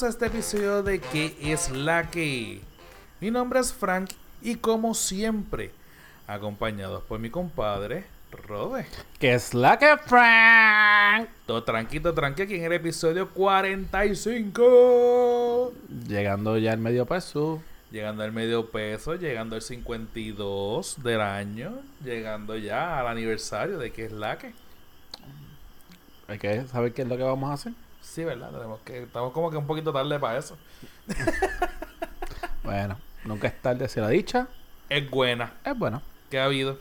Bienvenidos a este episodio de ¿Qué es la que? Mi nombre es Frank y como siempre, acompañados por mi compadre, Rode. ¿Qué es la que Frank? Todo tranquilo, tranquilo, aquí en el episodio 45. Llegando ya al medio peso. Llegando al medio peso, llegando al 52 del año, llegando ya al aniversario de ¿Qué es la que? Hay que saber qué es lo que vamos a hacer. Sí, ¿verdad? Tenemos que, estamos como que un poquito tarde para eso. Bueno, nunca es tarde si la dicha Es buena. es bueno. ¿Qué ha habido?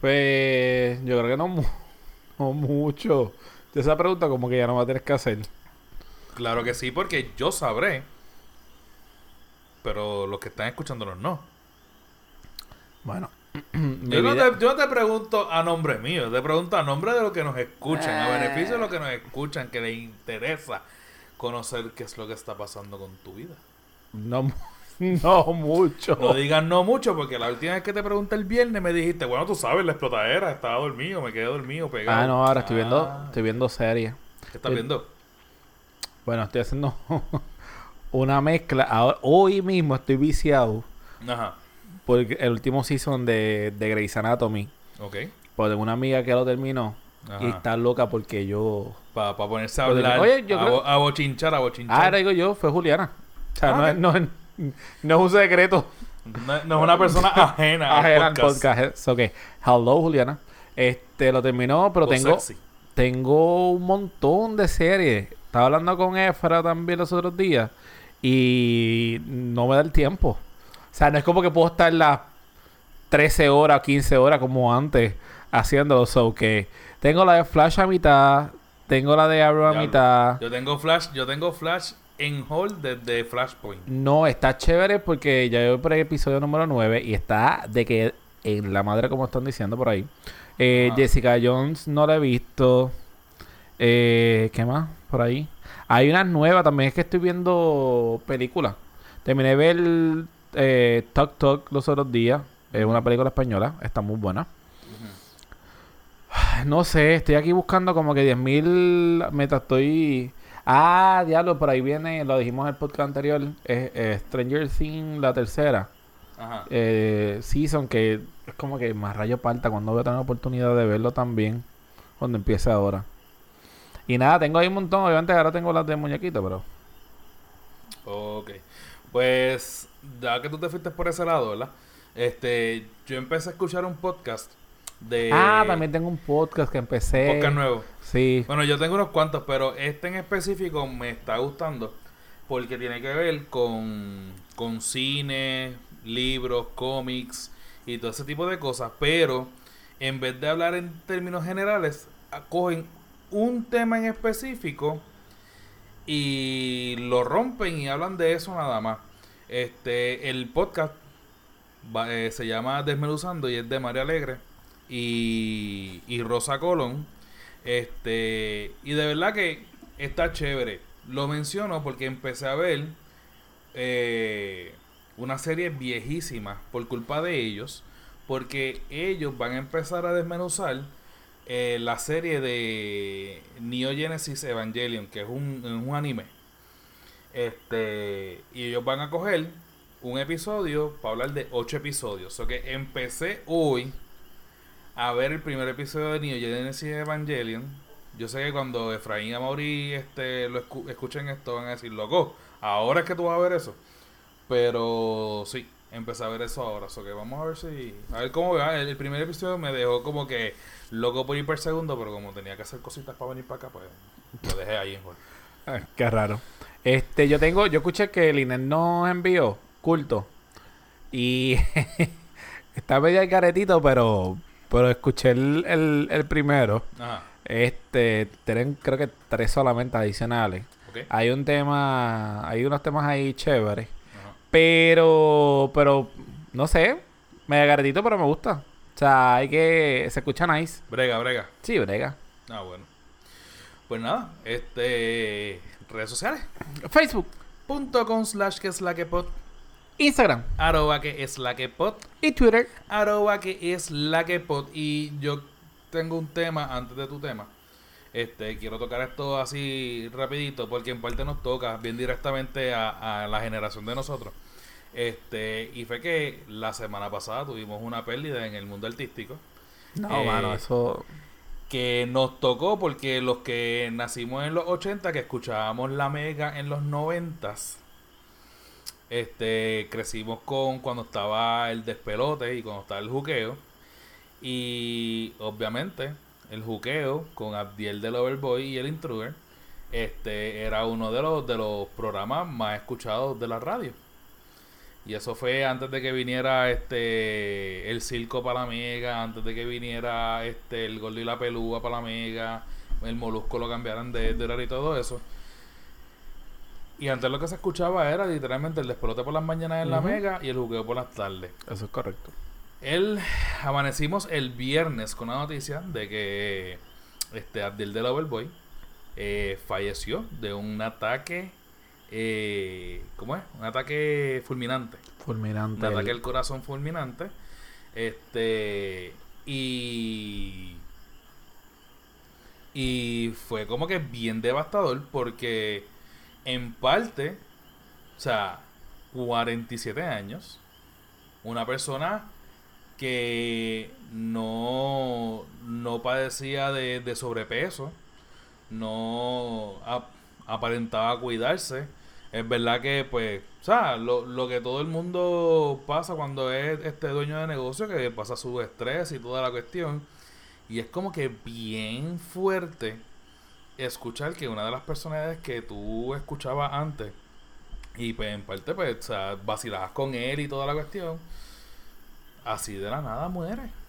Pues yo creo que no, no mucho. De esa pregunta como que ya no va a tener que hacer. Claro que sí, porque yo sabré. Pero los que están escuchándonos no. Bueno. Yo no, te, yo no te pregunto a nombre mío, te pregunto a nombre de los que nos escuchan, a Eh. beneficio de los que nos escuchan, que les interesa conocer qué es lo que está pasando con tu vida. no, no mucho. No digas no mucho, porque la última vez que te pregunté el viernes me dijiste, bueno, tú sabes, la explotadera, estaba dormido, me quedé dormido, pegado. Ah, no, ahora estoy viendo, Ah, estoy viendo series. ¿Qué estás viendo? Bueno, estoy haciendo una mezcla. Ahora, hoy mismo estoy viciado Ajá, por el último season de, de Grey's Anatomy. ok. Por una amiga que lo terminó. Y está loca porque yo. Para ponerse a hablar, oye, yo a, creo- a bochinchar, a bochinchar. Ah, era digo yo, fue Juliana. O sea, Ah, no, ok. es, no, es, no es un secreto. No, no es una persona ajena al Ajena al podcast. podcast. So, que, hello, Juliana. Este lo terminó, pero tengo, sexy. tengo un montón de series. Estaba hablando con Efra también los otros días. Y no me da el tiempo. O sea, no es como que puedo estar las 13 horas o 15 horas como antes haciéndolo. So que tengo la de Flash a mitad. Tengo la de Arrow a mitad. Yo tengo Flash, yo tengo Flash en hold desde Flashpoint. No, está chévere porque ya voy por el episodio número 9 y está de que en la madre, como están diciendo por ahí. Eh. Jessica Jones no la he visto. Eh, ¿Qué más? Por ahí. Hay una nueva también, es que estoy viendo películas. Terminé de ver eh, Talk Talk los otros días. Es una película española, está muy buena. No sé, estoy aquí buscando como que 10.000 metas. Estoy. Ah, diablo, por ahí viene, lo dijimos en el podcast anterior. es- es Stranger Things, la tercera Ajá. eh, season, que es como que más rayo parta cuando voy a tener la oportunidad de verlo también. Cuando empiece ahora. Y nada, tengo ahí un montón. Obviamente ahora tengo las de muñequito, pero. Ok. Pues, ya que tú te fuiste por ese lado, ¿verdad? Este, yo empecé a escuchar un podcast de... ah, también tengo un podcast que empecé. Podcast nuevo. Sí. Bueno, yo tengo unos cuantos, pero este en específico me está gustando porque tiene que ver con, con cine, libros, cómics y todo ese tipo de cosas, pero en vez de hablar en términos generales, cogen un tema en específico y lo rompen y hablan de eso nada más. Este, el podcast eh, se llama Desmenuzando y es de María Alegre y, y Rosa Colón. Este, y de verdad que está chévere. Lo menciono porque empecé a ver eh, una serie viejísima por culpa de ellos. Porque ellos van a empezar a desmenuzar eh, la serie de Neo Genesis Evangelion, que es un, un anime. Este, y ellos van a coger un episodio para hablar de ocho episodios. O que empecé hoy a ver el primer episodio de Neo Genesis Evangelion. Yo sé que cuando Efraín y Amaury este, lo escu- escuchen esto van a decir, loco, ahora es que tú vas a ver eso. Pero sí, empecé a ver eso ahora. So que vamos a ver si. A ver cómo va. El, primer episodio me dejó como que loco por ir por segundo, pero como tenía que hacer cositas para venir para acá, pues lo dejé ahí. Ah, qué raro. Este, yo tengo, yo escuché que el INER nos envió culto. Y está medio caretito, pero, pero escuché el, el, el primero. Ajá, Este, tienen creo que tres solamente adicionales. Hay un tema, hay unos temas ahí chéveres. Ajá. Pero, pero, no sé, medio caretito, pero me gusta. O sea, hay que, se escucha nice. Brega, brega. Sí, brega. Ah, bueno. Pues nada, este. Redes sociales. Facebook, Punto com slash que es la que pod. Instagram Arroba que es la que pod. y Twitter. Arroba que es la que pod. Y yo tengo un tema antes de tu tema. Este, quiero tocar esto así rapidito porque en parte nos toca bien directamente a, a la generación de nosotros. Este, y fue que la semana pasada tuvimos una pérdida en el mundo artístico. No, Eh, mano, eso... que nos tocó porque los que nacimos en los 80, que escuchábamos la mega en los 90, este, crecimos con cuando estaba el despelote y cuando estaba el juqueo. Y obviamente el juqueo con Abdiel del Overboy y el Intruder, este, era uno de los, de los programas más escuchados de la radio. Y eso fue antes de que viniera este el circo para la mega, antes de que viniera este el gordo y la pelúa para la mega, el molusco lo cambiaran de, horario y todo eso. Y antes lo que se escuchaba era literalmente el despelote por las mañanas en la mega y el jugueo por las tardes. Eso es correcto. El, amanecimos el viernes con la noticia de que este Abdel del Overboy eh, falleció de un ataque, eh, ¿cómo es? Un ataque fulminante. Fulminante. Un ataque al corazón fulminante. Este. Y. Y fue como que bien devastador porque, en parte, o sea, 47 años, una persona que no, no padecía de, de sobrepeso, no aparentaba cuidarse. Es verdad que, pues, o sea, lo, lo que todo el mundo pasa cuando es este dueño de negocio, que pasa su estrés y toda la cuestión. Y es como que bien fuerte escuchar que una de las personalidades que tú escuchabas antes, y pues en parte, pues, o sea, vacilabas con él y toda la cuestión, así de la nada muere.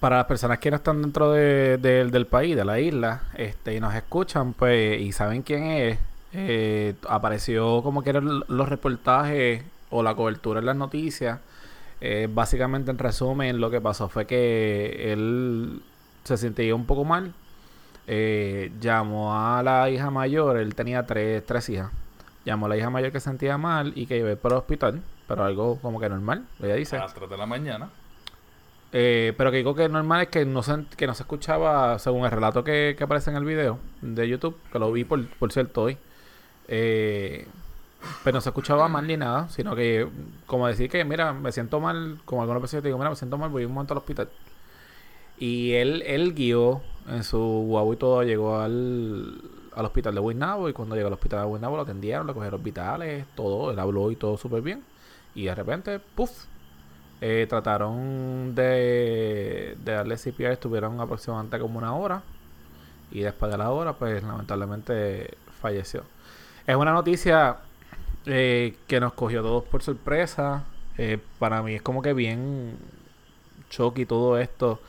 Para las personas que no están dentro de- de- del país, de la isla, este, y nos escuchan, pues, y saben quién es, eh, apareció como que eran los reportajes o la cobertura en las noticias. Eh, básicamente, en resumen, lo que pasó fue que él se sentía un poco mal. eh, llamó a la hija mayor, él tenía tres, tres hijas. Llamó a la hija mayor que se sentía mal y que llevé para el hospital, pero algo como que normal, ella dice. A las 3 de la mañana. Eh, pero que digo que normal es que no se, que no se escuchaba, según el relato que, que aparece en el video de YouTube, que lo vi por, por cierto hoy. Eh, pero no se escuchaba mal ni nada, sino que, como decir que, mira, me siento mal, como algunas veces yo te digo, mira, me siento mal, voy un momento al hospital. Y él, él guió en su guagua y todo, llegó al, al hospital de Guaynabo y cuando llegó al hospital de Guaynabo lo atendieron, le cogieron vitales, todo, él habló y todo súper bien. Y de repente, puff, eh, trataron de, darle CPR, estuvieron aproximadamente como una hora. Y después de la hora, pues lamentablemente falleció. Es una noticia eh, que nos cogió todos por sorpresa. Eh, para mí es como que bien shock y todo esto.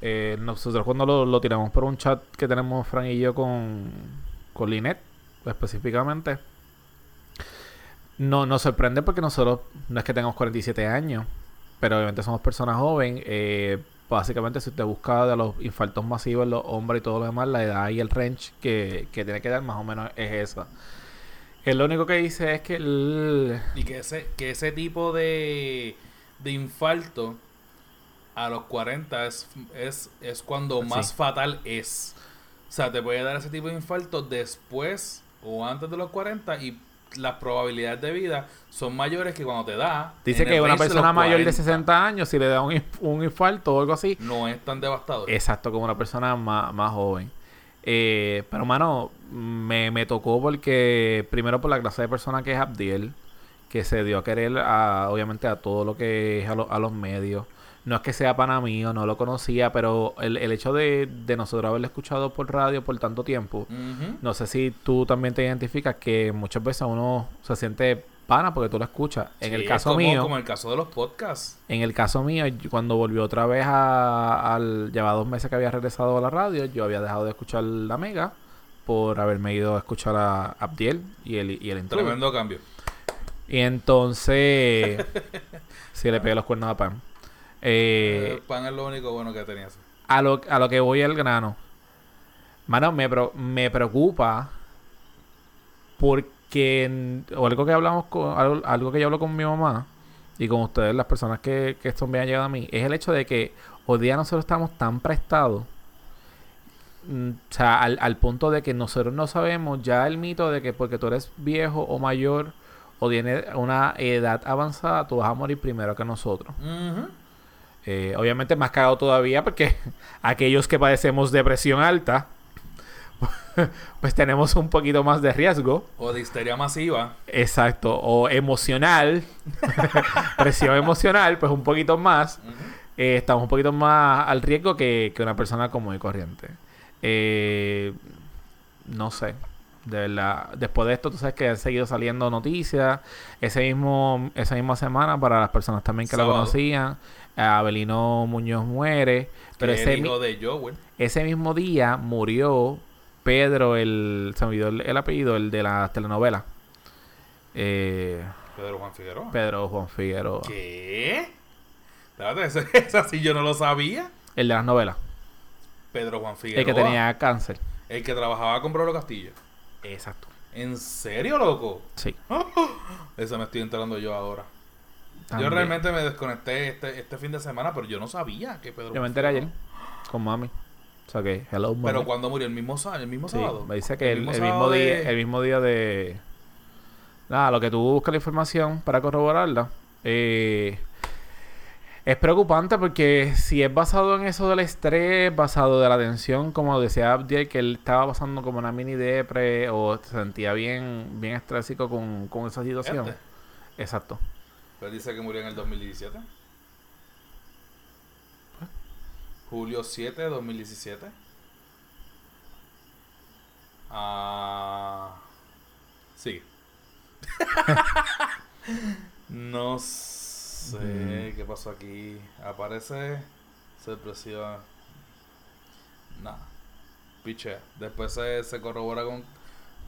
Nosotros cuando lo, lo tiramos por un chat que tenemos Fran y yo con, con Linet, específicamente, no, nos sorprende porque nosotros no es que tengamos 47 años, pero obviamente somos personas jóvenes. Eh, básicamente, si usted busca de los infartos masivos en los hombres y todo lo demás, la edad y el range que, que tiene que dar más o menos es esa. Él lo único que dice es que el, Y que ese, que ese tipo de, de infarto a los 40 es, es, es cuando más Sí. fatal es. O sea, te puede dar ese tipo de infarto después o antes de los 40 y las probabilidades de vida son mayores que cuando te da. dice que una persona mayor de 40. 60 años, si le da un, un infarto o algo así, No es tan devastador. Exacto, como una persona más, más joven. Eh, pero, mano, me, me tocó porque, primero por la clase de persona que es Abdiel, que se dio a querer, a, obviamente, a todo lo que es a, lo- a los medios. No es que sea pana mío, no lo conocía, pero el, el hecho de, de nosotros haberlo escuchado por radio por tanto tiempo, no sé si tú también te identificas que muchas veces uno se siente pana porque tú lo escuchas. En el es caso como, mío... Como el caso de los podcasts. En el caso mío, cuando volvió otra vez a, al... Lleva dos meses que había regresado a la radio, yo había dejado de escuchar la Mega por haberme ido a escuchar a Abdiel y el, y el. Tremendo cambio. Y entonces... sí, le pegué los cuernos a Pam. Eh, Eh, pan es lo único bueno que tenías. a, lo, a lo que voy al grano. Mano, me, pro- me preocupa porque... O algo que hablamos con... Algo, algo que yo hablo con mi mamá y con ustedes, las personas que, que esto me han llegado a mí, es el hecho de que hoy día nosotros estamos tan prestados. mm, o sea, al, al punto de que nosotros no sabemos ya el mito de que porque tú eres viejo o mayor o tienes una edad avanzada, tú vas a morir primero que nosotros. Ujú. Eh, obviamente más cagado todavía porque aquellos que padecemos depresión alta, pues tenemos un poquito más de riesgo. O de histeria masiva. Exacto. O emocional. presión emocional, pues un poquito más. Eh, estamos un poquito más al riesgo que, que una persona común y corriente. Eh, no sé. De verdad. Después de esto, tú sabes que han seguido saliendo noticias. Ese mismo, esa misma semana, para las personas también que Sábado. conocían, Abelino Muñoz muere. Pero ese, hijo de Joel. ese mismo día murió Pedro, el. Se me olvidó el, el apellido, el de la telenovela. Eh, Pedro Juan Figueroa. Pedro Juan Figueroa. ¿Qué? Ese, ese sí yo no lo sabía. El de las novelas. Pedro Juan Figueroa. El que tenía cáncer. El que trabajaba con Brolo Castillo. Exacto. ¿En serio, loco? Sí. Eso me estoy enterando yo ahora. Yo realmente me desconecté este, este fin de semana, pero yo no sabía que Pedro Yo me enteré ayer. Con mami. O sea que, hello, mami. Pero cuando murió el mismo, el mismo Sí, sábado. me dice que el, el mismo día, de- el mismo día de. Nada, lo que tú buscas la información para corroborarla. eh, es preocupante porque si es basado en eso del estrés, basado de la tensión, como decía Abdiel, que él estaba pasando como una mini depre o se sentía bien, bien estrésico con, con esa situación. Este. Exacto. Pero dice que murió en el 2017. Julio 7 de 2017. Ah. Sí. no sé qué pasó aquí. Aparece sorpresiva. Nada. Piche. Después se, se corrobora con.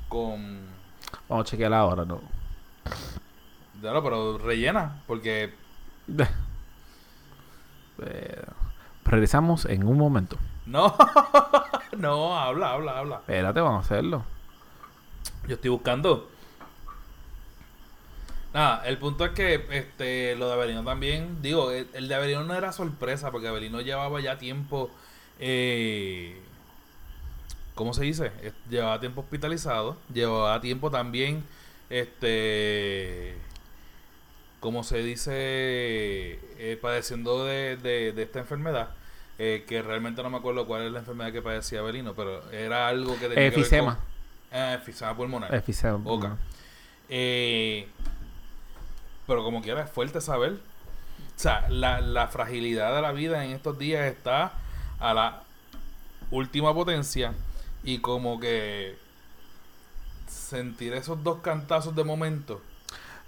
Con. Vamos a chequear ahora, ¿no? No, pero rellena. Porque Eh, regresamos en un momento. No, no, habla, habla, habla. Espérate, vamos a hacerlo. Yo estoy buscando. Nada, el punto es que este lo de Avelino también, digo, el, el de Avelino no era sorpresa, porque Avelino llevaba ya tiempo, eh, ¿cómo se dice? Llevaba tiempo hospitalizado, llevaba tiempo también, este, como se dice, eh, padeciendo de, de, de esta enfermedad, eh, que realmente no me acuerdo cuál es la enfermedad que padecía Avelino, pero era algo que tenía que ver Efisema. con- Ah, enfisema pulmonar. Efisema. Boca. Eh, pero como quiera, es fuerte saber. O sea, la, la fragilidad de la vida en estos días está a la última potencia. Y como que sentir esos dos cantazos de momento.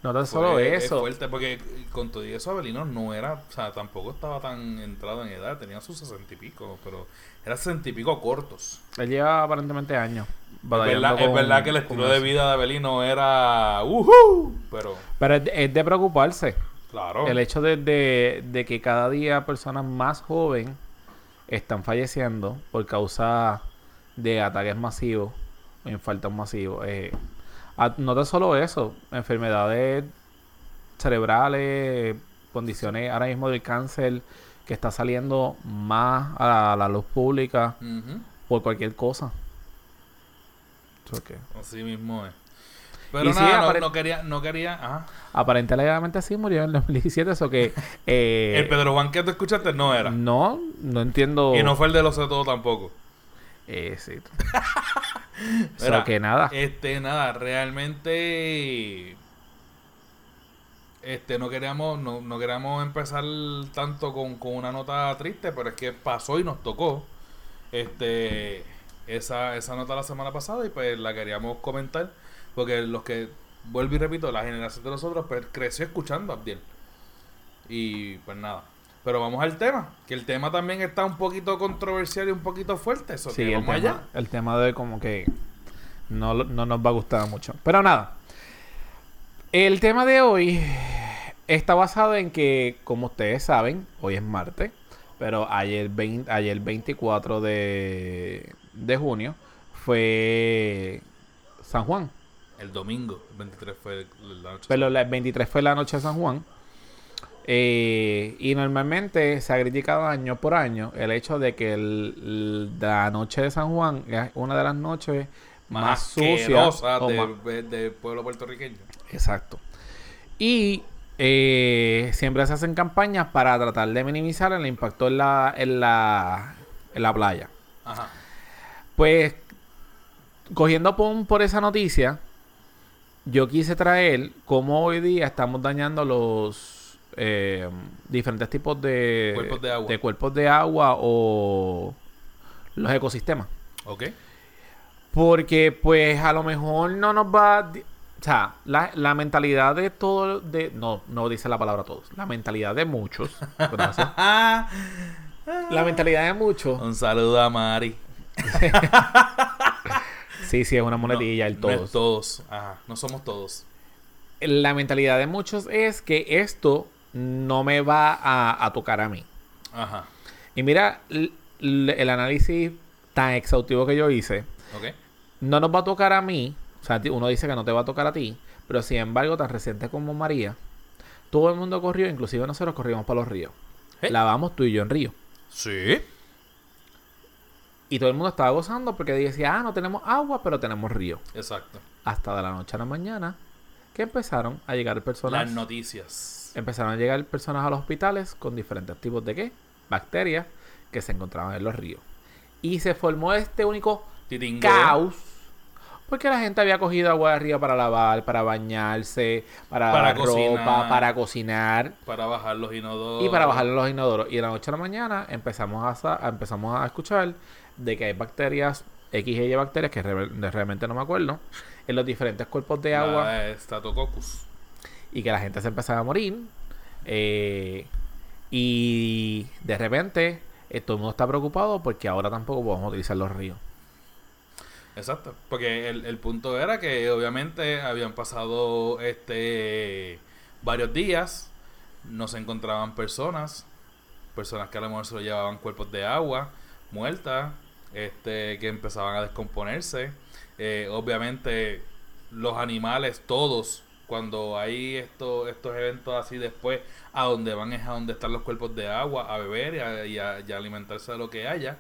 No tan solo es eso. fuerte, porque con todo eso, Abelino no era, o sea, tampoco estaba tan entrado en edad, tenía sus sesenta y pico, pero era sesenta y pico cortos. Él lleva aparentemente años. Es verdad, es con- verdad que el estilo de eso. vida de Abelino era ¡Uhú! Pero, Pero es de, es de preocuparse. claro. El hecho de, de- de que cada día personas más jóvenes están falleciendo por causa de ataques masivos o infartos masivos. Eh, a- no tan solo eso, enfermedades cerebrales, condiciones ahora mismo del cáncer que está saliendo más a la, luz pública por cualquier cosa. Así mismo es. Pero Y sí, nada, no, quería, no quería, ajá. aparentemente sí murió en el 2017, eso que eh, El Pedro Juan que tú escuchaste no era. no, no entiendo. Y no fue el de los de todo tampoco. Eh, sí. So que nada. Este, nada, realmente. Este, no queríamos, no, no queríamos empezar tanto con, con una nota triste, pero es que pasó y nos tocó. Este, esa, esa nota la semana pasada y pues la queríamos comentar. Porque los que, vuelvo y repito, la generación de nosotros pues creció escuchando a Abdiel. Y pues nada. Pero vamos al tema, que el tema también está un poquito controversial y un poquito fuerte. Eso Sí, el tema, allá. el tema de como que no, no nos va a gustar mucho. Pero nada. El tema de hoy está basado en que, como ustedes saben, hoy es martes, pero ayer, 20 ayer 24 de, de junio fue San Juan. El domingo, el 23 fue la noche. Pero el 23 fue la noche de San Juan. Eh, y normalmente se ha criticado año por año el hecho de que el- la noche de San Juan es una de las noches más, sucias. de- más- de- del pueblo puertorriqueño. Exacto. Y eh, siempre se hacen campañas para tratar de minimizar el impacto en la, en la, en la playa. Ajá. Pues, cogiendo por, por esa noticia, yo quise traer cómo hoy día estamos dañando los eh, diferentes tipos de Cuerpos de agua. cuerpos de agua o los ecosistemas. Ok. Porque, pues, a lo mejor no nos va. a O sea, la, la mentalidad de todos. De, no, no dice la palabra todos. La mentalidad de muchos. Gracias. la mentalidad de muchos. Un saludo a Mari. Sí, sí, es una monedilla, el No es todos. todos. Ajá. No somos todos. la mentalidad de muchos es que esto no me va a, a tocar a mí. Ajá. Y mira, el análisis tan exhaustivo que yo hice, no nos va a tocar a mí. O sea, uno dice que no te va a tocar a ti, pero sin embargo, tan reciente como María, todo el mundo corrió, inclusive nosotros corrimos para los ríos. ¿Eh? Lavamos tú y yo en río. Sí. Y todo el mundo estaba gozando porque decía, ah, no tenemos agua, pero tenemos río. Exacto. Hasta de la noche a la mañana que empezaron a llegar personas. Las noticias. Empezaron a llegar personas a los hospitales con diferentes tipos de qué? Bacterias que se encontraban en los ríos. Y se formó este único Titingo. caos. Porque la gente había cogido agua de río para lavar, para bañarse, para, Para lavar ropa, cocinar. para cocinar Para bajar los inodoros. y para bajar los inodoros. Y de la noche a la mañana empezamos a, empezamos a escuchar de que hay bacterias, X y Y bacterias, que re- realmente no me acuerdo, en los diferentes cuerpos de agua La Staphylococcus. Y que la gente se empezaba a morir. eh, y de repente eh, todo el mundo está preocupado porque ahora tampoco podemos utilizar los ríos. Exacto, porque el, el punto era que obviamente habían pasado este varios días, no se encontraban personas, personas que a lo mejor se llevaban cuerpos de agua, muertas, este, que empezaban a descomponerse. Eh, obviamente los animales, todos, cuando hay esto, estos eventos así después, a donde van es a donde están los cuerpos de agua, a beber y a, y a- y a alimentarse de lo que haya.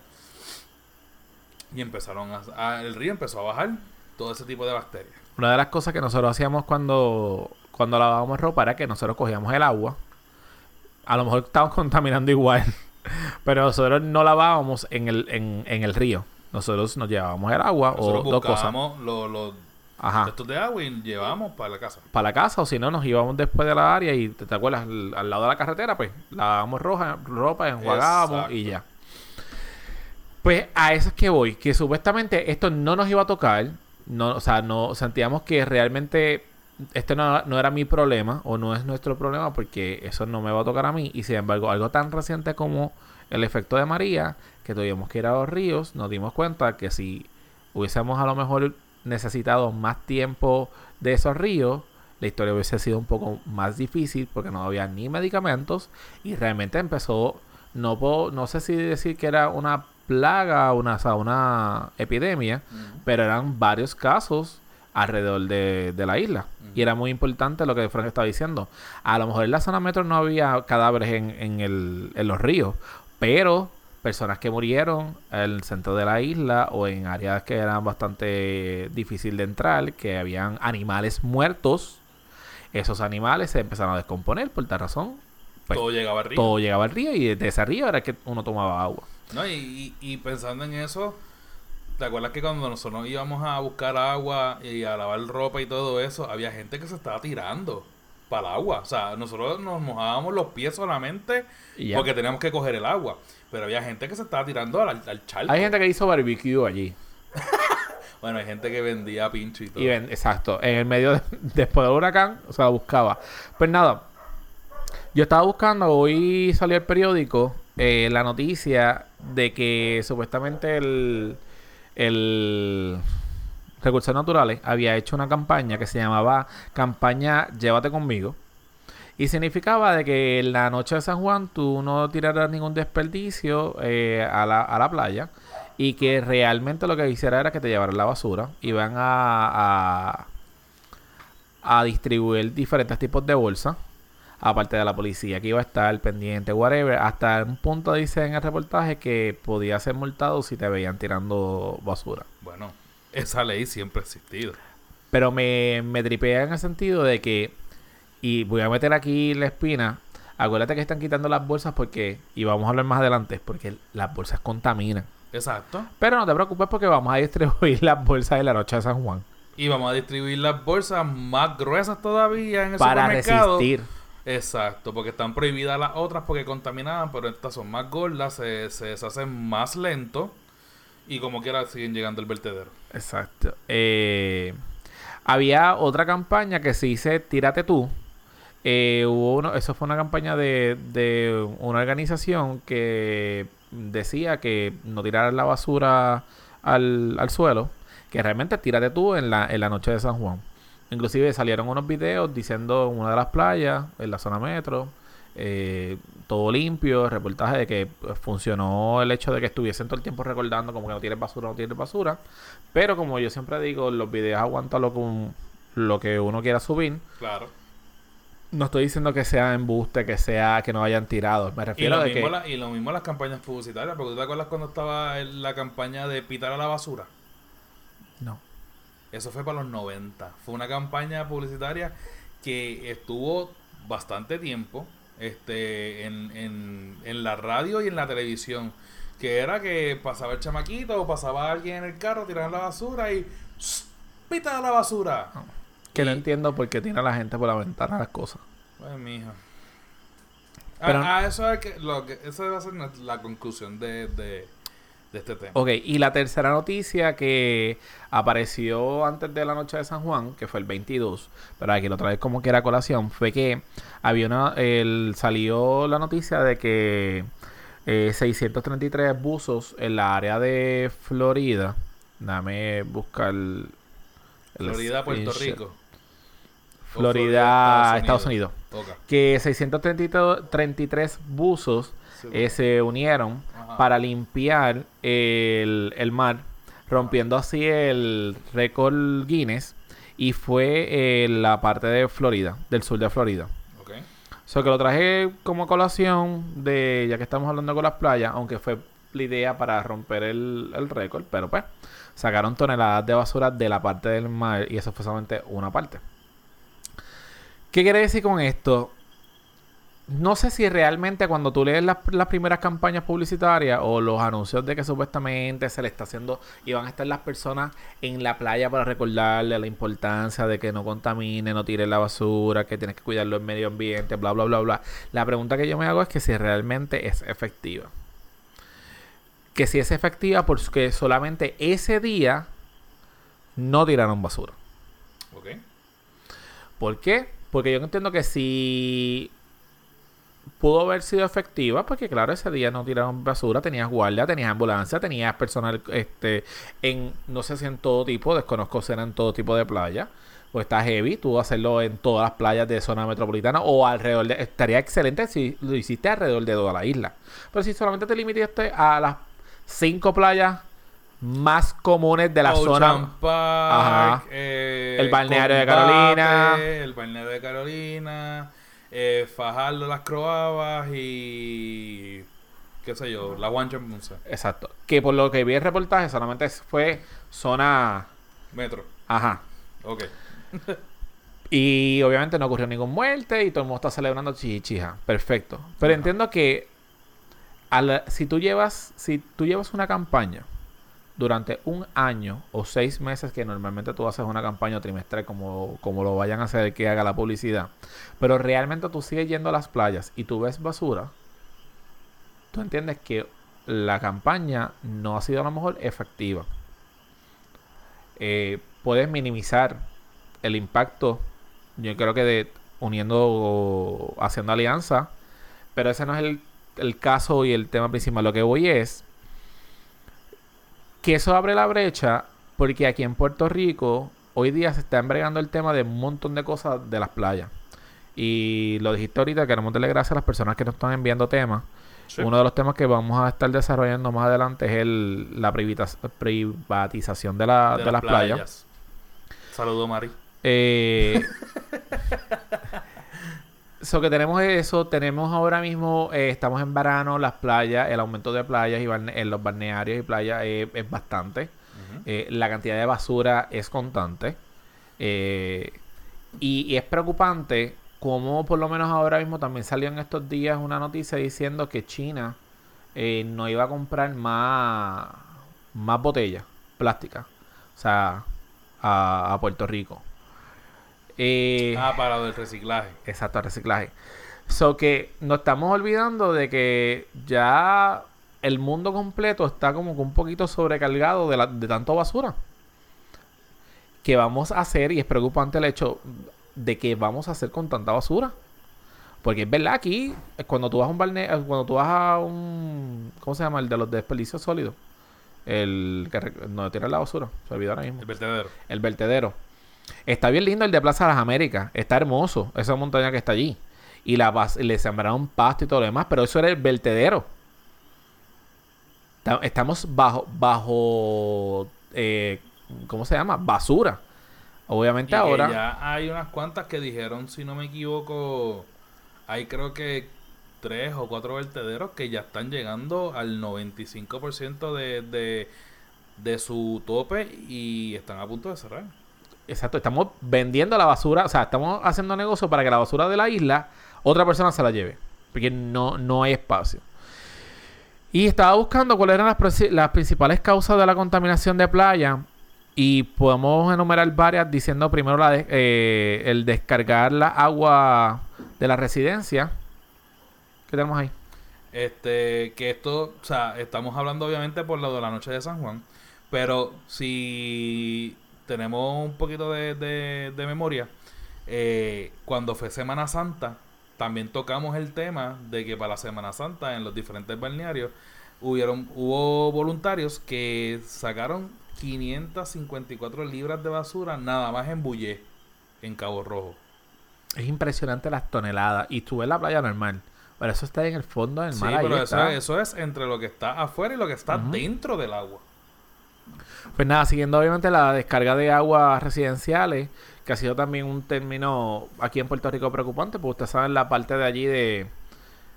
Y empezaron a, a- el río empezó a bajar todo ese tipo de bacterias. Una de las cosas que nosotros hacíamos cuando, cuando lavábamos ropa era que nosotros cogíamos el agua. A lo mejor estábamos contaminando igual. Pero nosotros no lavábamos en el, en, en el río. Nosotros nos llevábamos el agua Nosotros o dos cosas. los Ajá. cestos de agua y llevábamos para la casa. para la casa o si no nos íbamos después de la área y te, te acuerdas al, al lado de la carretera pues lavábamos roja, ropa enjuagábamos y ya pues a eso es que voy que supuestamente esto no nos iba a tocar no o sea no sentíamos que realmente este no, no era mi problema o no es nuestro problema porque eso no me va a tocar a mí y sin embargo algo tan reciente como el efecto de María que tuvimos que ir a los ríos nos dimos cuenta que si hubiésemos a lo mejor necesitado más tiempo de esos ríos, la historia hubiese sido un poco más difícil porque no había ni medicamentos y realmente empezó, no puedo, no sé si decir que era una plaga, una, o sea, una epidemia, pero eran varios casos alrededor de, de la isla. Y era muy importante lo que Frank estaba diciendo. A lo mejor en la zona metro no había cadáveres en, en, el, en los ríos, pero personas que murieron en el centro de la isla o en áreas que eran bastante difícil de entrar, que habían animales muertos, esos animales se empezaron a descomponer por tal razón. Pues, todo llegaba al río. todo llegaba al río y de ese río era que uno tomaba agua. ¿no? Y, y- y pensando en eso, ¿te acuerdas que cuando nosotros íbamos a buscar agua y a lavar ropa y todo eso, había gente que se estaba tirando para el agua? O sea, nosotros nos mojábamos los pies solamente porque teníamos que coger el agua. Pero había gente que se estaba tirando al, al charco. Hay gente que hizo barbecue allí. Bueno, hay gente que vendía pincho y todo. Y ven, exacto, en el medio, de- después del huracán, o sea, buscaba. Pues nada, yo estaba buscando, hoy salió el periódico, eh, la noticia de que supuestamente el, el Recursos Naturales había hecho una campaña que se llamaba Campaña Llévate conmigo. Y significaba de que en la noche de San Juan tú no tiraras ningún desperdicio eh, a, la, a la playa y que realmente lo que hiciera era que te llevaran la basura. Iban a, a, a distribuir diferentes tipos de bolsas aparte de la policía que iba a estar pendiente, whatever. Hasta un punto dice en el reportaje que podía ser multado si te veían tirando basura. Bueno, esa ley siempre ha existido. Pero me, me tripea en el sentido de que, y voy a meter aquí la espina, acuérdate que están quitando las bolsas porque, y vamos a hablar más adelante, porque las bolsas contaminan. Exacto. Pero no te preocupes porque vamos a distribuir las bolsas de la noche de San Juan. Y vamos a distribuir las bolsas más gruesas todavía en el Para supermercado. resistir. Exacto, porque están prohibidas las otras porque contaminaban, pero estas son más gordas, se, se deshacen más lento y como quiera siguen llegando al vertedero. Exacto. Eh, había otra campaña que se dice Tírate tú. Eh, hubo uno, eso fue una campaña de, de una organización que decía que no tiraran la basura al, al suelo, que realmente tírate tú en la, en la noche de San Juan. Inclusive salieron unos videos diciendo en una de las playas, en la zona metro, eh, todo limpio, reportaje de que funcionó el hecho de que estuviesen todo el tiempo recordando como que no tienes basura, no tienes basura. Pero como yo siempre digo, los videos aguantan lo, que- lo que uno quiera subir. Claro. No estoy diciendo que sea embuste, que sea que no hayan tirado. Me Y refiero de que... la- y lo mismo las campañas publicitarias, porque tú te acuerdas cuando estaba la campaña de pitar a la basura. No. Eso fue para los 90. Fue una campaña publicitaria que estuvo bastante tiempo este, en, en, en la radio y en la televisión. Que era que pasaba el chamaquito o pasaba alguien en el carro, tiraban la basura y pita la basura. Que no Y- entiendo por qué tiene a la gente por la ventana las cosas. Pues mija. Pero- ah, ah, eso es que, lo que esa va a ser la conclusión de, de, de este tema. Ok, y la tercera noticia que apareció antes de la noche de San Juan, que fue el 22, pero aquí lo trae como que era colación, fue que había una, el, salió la noticia de que eh, 633 buzos en la área de Florida, dame buscar el, Florida, Puerto. Rico. Florida, Estados Unidos. Ok. Que 633 buzos Sí, eh, se unieron Ajá. para limpiar el, el mar, rompiendo así el récord Guinness. Y fue en la parte de Florida, del sur de Florida. Ok. So que lo traje como colación de, ya que estamos hablando con las playas, aunque fue la idea para romper el, el récord, pero pues sacaron toneladas de basura de la parte del mar y eso fue solamente una parte. ¿Qué quiere decir con esto? No sé si realmente cuando tú lees las, las primeras campañas publicitarias o los anuncios de que supuestamente se le está haciendo y van a estar las personas en la playa para recordarle la importancia de que no contamine, no tire la basura, que tienes que cuidarlo el medio ambiente, bla, bla, bla, bla. La pregunta que yo me hago es que si realmente es efectiva. Que si es efectiva porque solamente ese día no tiraron basura. Ok. ¿Por qué? Porque yo entiendo que si pudo haber sido efectiva, porque claro, ese día no tiraron basura, tenías guardia, tenías ambulancia, tenías personal este en, no sé si en todo tipo, desconozco si era en todo tipo de playa, pues está heavy, tú hacerlo en todas las playas de zona metropolitana o alrededor de, estaría excelente si lo hiciste alrededor de toda la isla. Pero si solamente te limitaste a las cinco playas más comunes de la Ocean zona Park, Ajá. eh, El balneario de Carolina. El balneario de Carolina. Eh, Fajardo, las Croabas y. qué sé yo, la One Ponce. Exacto. Que por lo que vi el reportaje solamente fue zona. Metro. Ajá. Ok. Y obviamente no ocurrió ninguna muerte y todo el mundo está celebrando chichija. Perfecto. Pero Ajá. entiendo que al- si tú llevas, si tú llevas una campaña durante un año o seis meses, que normalmente tú haces una campaña trimestral como, como lo vayan a hacer que haga la publicidad, pero realmente tú sigues yendo a las playas y tú ves basura, tú entiendes que la campaña no ha sido a lo mejor efectiva. Eh, puedes minimizar el impacto, yo creo que de uniendo, haciendo alianza, pero ese no es el, el caso y el tema principal. Lo que voy es que eso abre la brecha porque aquí en Puerto Rico hoy día se está embregando el tema de un montón de cosas de las playas. Y lo dijiste ahorita, queremos darle gracias a las personas que nos están enviando temas. Sí. Uno de los temas que vamos a estar desarrollando más adelante es el, la privatiz- privatización de, la, de, las playas. Saludo, Mari. Eh, So que tenemos eso, tenemos ahora mismo, eh, estamos en verano, las playas, el aumento de playas y en los balnearios y playas eh, es bastante. Eh, la cantidad de basura es constante. Y, y es preocupante como por lo menos ahora mismo también salió en estos días una noticia diciendo que China no iba a comprar más, más botellas plásticas. O sea, a, a Puerto Rico. Eh, Ah, para lo del reciclaje. Exacto, reciclaje. So que nos estamos olvidando de que ya el mundo completo está como que un poquito sobrecargado de, la- de tanto basura. ¿Qué vamos a hacer? Y es preocupante el hecho de que vamos a hacer con tanta basura. Porque es verdad aquí, eh, cuando tú vas a un balneo, cuando tú vas a un... ¿Cómo se llama? El de los desperdicios sólidos. El que no tiene la basura. Se olvidó ahora mismo El vertedero. el vertedero. Está bien lindo el de Plaza de las Américas. Está hermoso esa montaña que está allí. Y la le sembraron pasto y todo lo demás, pero eso era el vertedero. Ta- Estamos bajo, bajo, eh, ¿cómo se llama? Basura. Obviamente Y ahora. ya hay unas cuantas que dijeron, si no me equivoco, hay creo que tres o cuatro vertederos que ya están llegando al 95% de, de, de su tope y están a punto de cerrar. Exacto, estamos vendiendo la basura, o sea, estamos haciendo negocio para que la basura de la isla otra persona se la lleve, porque no, no hay espacio. Y estaba buscando cuáles eran las, princi- las principales causas de la contaminación de playa y podemos enumerar varias diciendo primero eh, el descargar la agua de la residencia. ¿Qué tenemos ahí? Este, que esto, o sea, estamos hablando obviamente por lo de la noche de San Juan, pero si tenemos un poquito de, de- de memoria, eh, cuando fue Semana Santa, también tocamos el tema de que para la Semana Santa en los diferentes balnearios hubieron, hubo voluntarios que sacaron 554 libras de basura nada más en Bullé, en Cabo Rojo. Es impresionante las toneladas. Y estuve en la playa normal. Pero eso está en el fondo del Sí, mar. ahí pero eso, es- eso es entre lo que está afuera y lo que está dentro del agua. Pues nada, siguiendo obviamente la descarga de aguas residenciales, que ha sido también un término aquí en Puerto Rico preocupante, porque ustedes saben la parte de allí de,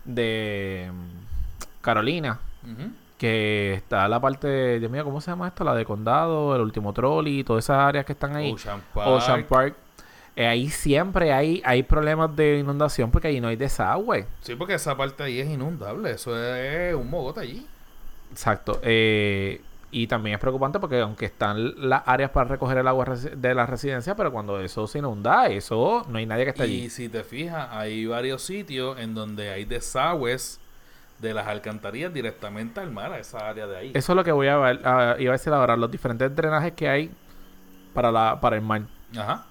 de mm, Carolina, que está la parte, Dios mío, ¿cómo se llama esto? La de Condado, el último trolley, todas esas áreas que están ahí. Ocean Park. Ocean Park. Eh, ahí siempre hay, hay problemas de inundación porque ahí no hay desagüe. Sí, porque esa parte ahí es inundable. Eso es un mogote allí. Exacto. Eh, y también es preocupante porque aunque están las áreas para recoger el agua de la residencia, pero cuando eso se inunda, eso no hay nadie que esté Y allí. si te fijas, hay varios sitios en donde hay desagües de las alcantarillas directamente al mar, a esa área de ahí. Eso es lo que voy a ver, a- iba a decir ahora, los diferentes drenajes que hay para, la, para el mar. Ajá.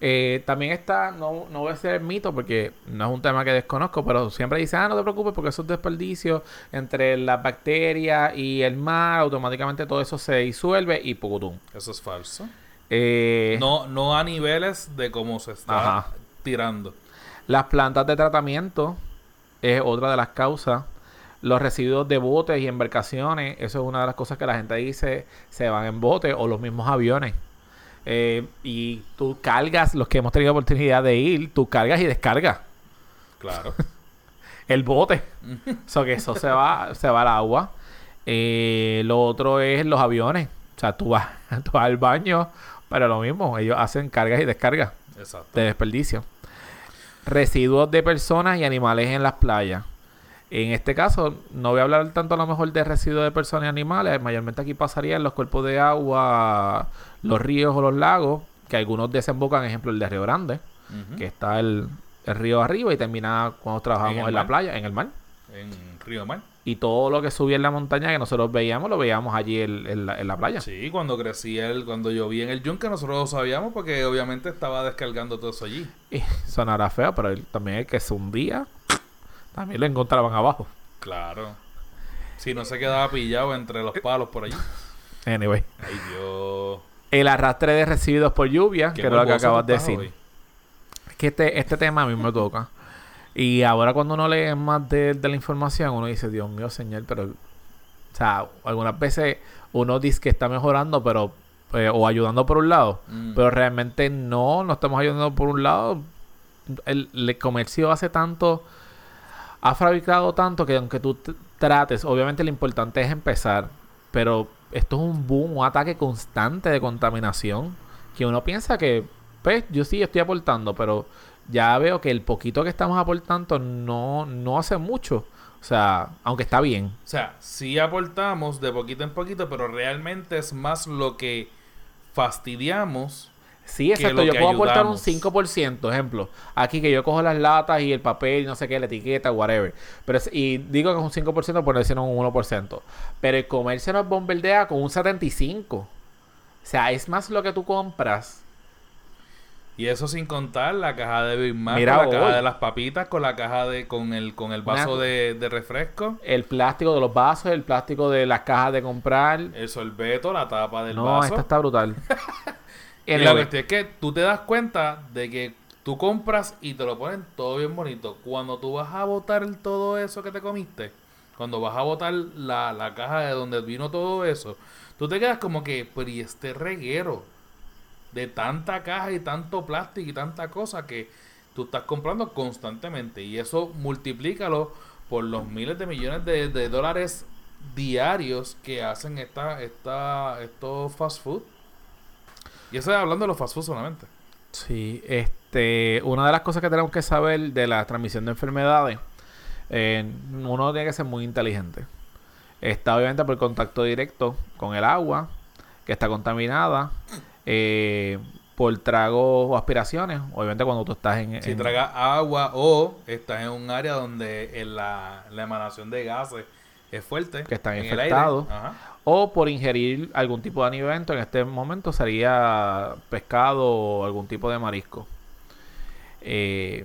Eh, también está, no, no voy a hacer el mito porque no es un tema que desconozco, pero siempre dicen, ah, no te preocupes porque esos desperdicios entre las bacterias y el mar, automáticamente todo eso se disuelve y pucutum. Eso es falso. Eh, No, no a niveles de cómo se está Ajá. tirando. Las plantas de tratamiento es otra de las causas. Los residuos de botes y embarcaciones, eso es una de las cosas que la gente dice, se van en botes o los mismos aviones. Eh, y tú cargas, los que hemos tenido oportunidad de ir, tú cargas y descargas Claro. el bote. so que eso se va, se va al agua. Eh, lo otro es los aviones. O sea, tú vas, tú vas al baño, pero lo mismo, ellos hacen cargas y descargas Exacto. de desperdicio. Residuos de personas y animales en las playas. En este caso, no voy a hablar tanto a lo mejor de residuos de personas y animales. Mayormente aquí pasaría en los cuerpos de agua, los ríos o los lagos, que algunos desembocan, ejemplo, el de Río Grande, que está el, el río arriba y termina cuando trabajamos En la playa, en el mar. En Río Mar. Y todo lo que subía en la montaña que nosotros veíamos, lo veíamos allí en, en la, en la playa. Sí, cuando crecí el, cuando vi en el yunque, nosotros lo sabíamos porque obviamente estaba descargando todo eso allí. Y sonará feo, pero el- también el que se hundía, también lo encontraban abajo. Claro. Si no se quedaba pillado entre los palos por allí. Anyway. Ay, Dios. El arrastre de residuos por lluvia, Qué que es lo que acabas de decir. hoy. Es que este, este tema a mí me toca. Y ahora cuando uno lee más de, de la información, uno dice, Dios mío, señor, pero... O sea, algunas veces uno dice que está mejorando, pero... eh, o ayudando por un lado. Mm. Pero realmente no, no estamos ayudando por un lado. el, el comercio hace tanto, ha fabricado tanto que aunque tú trates, obviamente lo importante es empezar, pero esto es un boom, un ataque constante de contaminación, que uno piensa que, pues, yo sí estoy aportando, pero ya veo que el poquito que estamos aportando no, no hace mucho. O sea, aunque está bien. O sea, sí aportamos de poquito en poquito, pero realmente es más lo que fastidiamos. Sí, exacto. Yo puedo aportar un ayudamos. 5%, ejemplo. Aquí que yo cojo las latas y el papel y no sé qué, la etiqueta, whatever. Pero y digo que es un 5% por decir un 1%. Pero el comercio nos bombardea con un 75%. O sea, es más lo que tú compras. Y eso sin contar la caja de Big Mac, Mira con la caja de las papitas, con la caja de, con el, con el vaso Una- de, de refresco, El plástico de los vasos, el plástico de las cajas de comprar. el sorbeto, la tapa del no, vaso. esta está brutal. Y la cuestión es que tú te das cuenta de que tú compras y te lo ponen todo bien bonito. Cuando tú vas a botar todo eso que te comiste, cuando vas a botar la, la caja de donde vino todo eso, tú te quedas como que, pero y este reguero de tanta caja y tanto plástico y tanta cosa que tú estás comprando constantemente. Y eso multiplícalo por los miles de millones de, de dólares diarios que hacen esta, esta, estos fast food. Y eso es hablando de los fast food solamente. Sí, este, una de las cosas que tenemos que saber de la transmisión de enfermedades, eh, uno tiene que ser muy inteligente. Está obviamente por contacto directo con el agua, que está contaminada, eh, por tragos o aspiraciones, obviamente cuando tú estás en... Si en- tragas agua o estás en un área donde en la, la emanación de gases es fuerte. Que están infectados. O por ingerir algún tipo de alimento, en este momento sería pescado o algún tipo de marisco. Eh,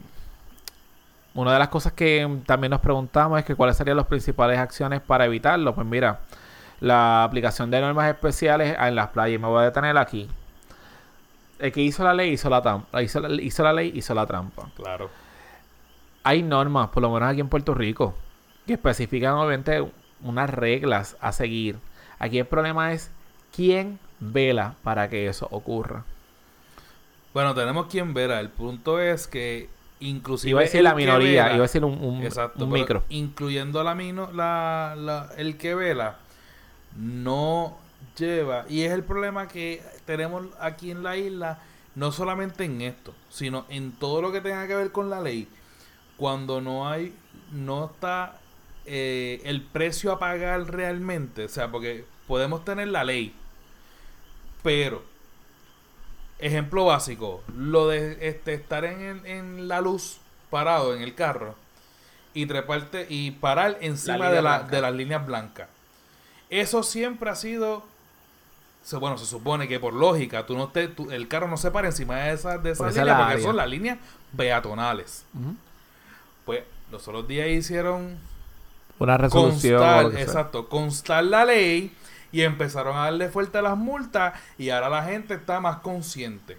una de las cosas que también nos preguntamos es que cuáles serían las principales acciones para evitarlo. Pues mira, la aplicación de normas especiales en las playas. Me voy a detener aquí. El que hizo la ley hizo la trampa. Hizo la, hizo la ley, hizo la trampa. Claro. Hay normas, por lo menos aquí en Puerto Rico, que especifican obviamente unas reglas a seguir. Aquí el problema es quién vela para que eso ocurra. Bueno, tenemos quien verá. El punto es que inclusive Iba a decir la minoría, vela- iba a decir un, un- Exacto, un pero micro. Incluyendo la, mino, la, la- el que vela, no lleva. Y es el problema que tenemos aquí en la isla, no solamente en esto, sino en todo lo que tenga que ver con la ley. Cuando no hay, no está eh, el precio a pagar realmente. O sea, porque podemos tener la ley, pero ejemplo básico, lo de este, estar en, la luz parado en el carro y treparte y parar encima de, la, blanca. de las líneas blancas. Eso siempre ha sido, bueno, se supone que por lógica, tú no te, tú- el carro no se para encima de esas de esa porque área. son las líneas peatonales. Pues los otros días hicieron Una resolución. o constar, lo que sea. exacto, constar la ley y empezaron a darle fuerte a las multas y ahora la gente está más consciente.